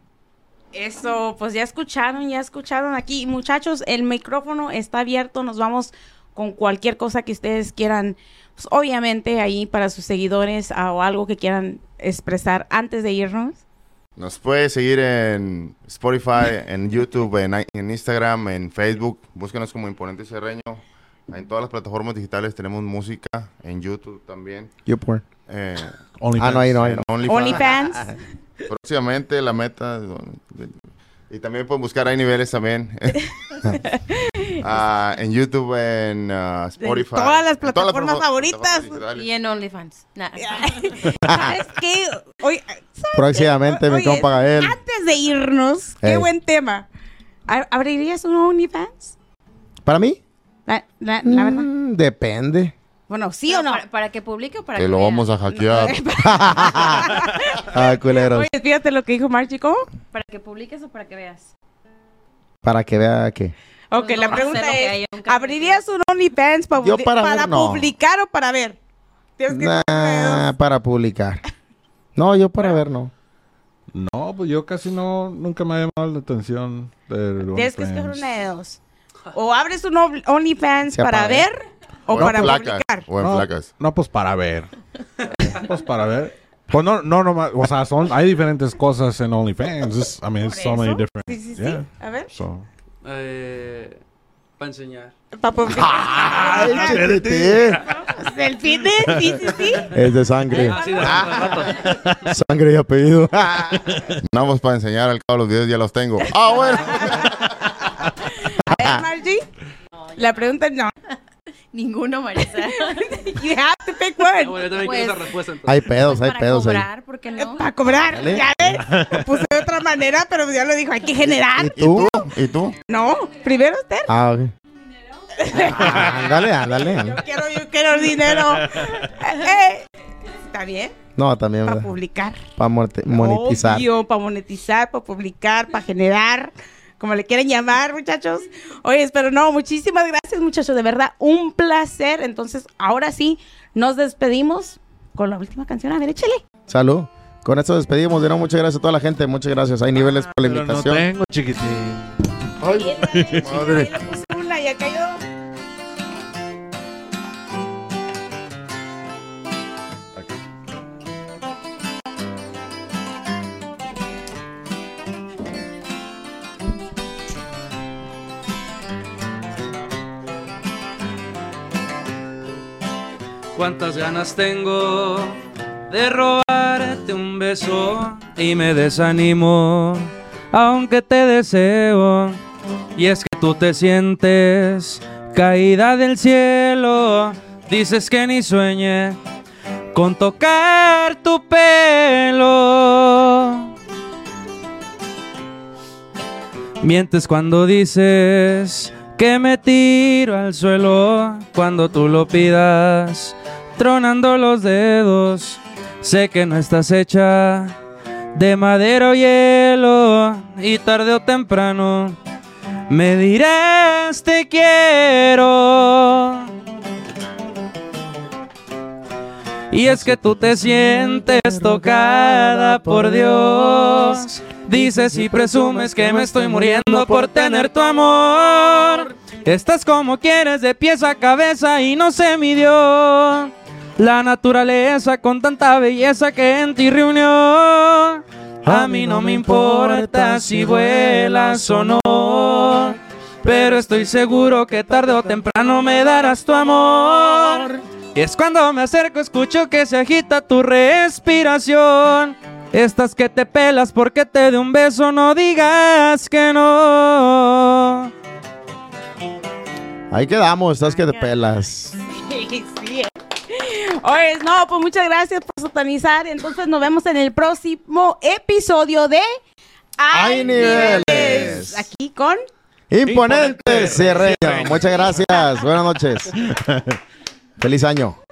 Eso, pues ya escucharon, ya escucharon aquí. Muchachos, el micrófono está abierto. Nos vamos con cualquier cosa que ustedes quieran. Pues, obviamente ahí para sus seguidores ah, o algo que quieran expresar antes de irnos. Nos puedes seguir en Spotify, en YouTube, en, en Instagram, en Facebook. Búsquenos como Imponente Cerreño. En todas las plataformas digitales tenemos música. En YouTube también. YouPorn. Eh, Ah, no, ahí no, ahí no. OnlyFans. OnlyFans. Próximamente la meta. Y también pueden buscar Hay Niveles también. Ah, en YouTube, en ah, Spotify. todas las en plataformas favoritas. Y en OnlyFans. Nah. ¿Sabes qué? Oye, Próximamente mi Oye, compa Gael. antes de irnos, qué buen tema. ¿A- ¿Abrirías un OnlyFans? ¿Para mí? La, la- la verdad. Mm, depende. Bueno, ¿sí Pero o no? ¿Para, para que publique o para Que que lo vea? vamos a hackear. Ah, culeros. Oye, fíjate lo que dijo Marchi, ¿cómo? ¿Para que publiques o para que veas? Para que vea que. Ok, Pues la no pregunta es, ¿abrirías un OnlyFans para, Yo publi- para para ver, no. publicar o para ver? Tienes que Nah, para publicar. No, yo para ver no. No, pues yo casi no, nunca me ha llamado la atención del Tienes que escoger una de dos. O abres un Only- OnlyFans para ver o en para placas, publicar. O en No, placas. No, pues para ver. pues para ver. Pues no, no, no, o sea, son, hay diferentes cosas en OnlyFans. It's- I mean, it's so many different. Sí, sí, sí. yeah. A ver. So. Eh, para enseñar. Para publicar. Sí, sí, sí. Es de sangre. Ah, sí, de rato. Sangre y apellido. No, pues para enseñar al cabo los videos ya los tengo. Ah, bueno. A ver, Margie. La pregunta es no. Ninguno, Marisa. You have to pick Ah, one. bueno, yo también Pues- quiero esa respuesta. entonces. Hay pedos, hay para pedos ahí. cobrar, ¿por qué no? Para cobrar. Dale. Ya ves. Lo puse de otra manera, pero ya lo dijo. Hay que generar. ¿Y tú? ¿Y tú? No, primero usted. Ah, ok. Ah, ándale, ándale. Yo quiero, yo quiero dinero. Eh, eh. Está bien. No, también Para para publicar. monetizar. para monetizar, para publicar, para generar, como le quieren llamar, muchachos. Oye, pero no, muchísimas gracias, muchachos, de verdad, un placer. Entonces, ahora sí, nos despedimos con la última canción. A ver, échale. Salud. Con esto despedimos. De nuevo, muchas gracias a toda la gente. Muchas gracias. Hay niveles por la Pero no invitación. tengo, chiquitín. Ay, madre. Ahí le puse una, Cuántas ganas tengo de robarte un beso y me desanimo, aunque te deseo. Y es que tú te sientes caída del cielo, dices que ni sueñe con tocar tu pelo. Mientes cuando dices que me tiro al suelo cuando tú lo pidas, tronando los dedos. Sé que no estás hecha de madera o hielo y tarde o temprano me dirás te quiero. Y es que tú te sientes tocada por Dios. Dices y presumes que me estoy muriendo por tener tu amor. Estás como quieres de pies a cabeza y no se midió. La naturaleza con tanta belleza que en ti reunió. A mí no me importa si vuelas o no. Pero estoy seguro que tarde o temprano me darás tu amor. Y es cuando me acerco, escucho que se agita tu respiración. Estas que te pelas porque te de un beso, no digas que no. Ahí quedamos, estás que te pelas. Sí, sí. Oye, no, pues muchas gracias por sintonizar. Entonces nos vemos en el próximo episodio de Hay niveles. Aquí con Imponente, Cierreño. Muchas gracias. Buenas noches. Feliz año.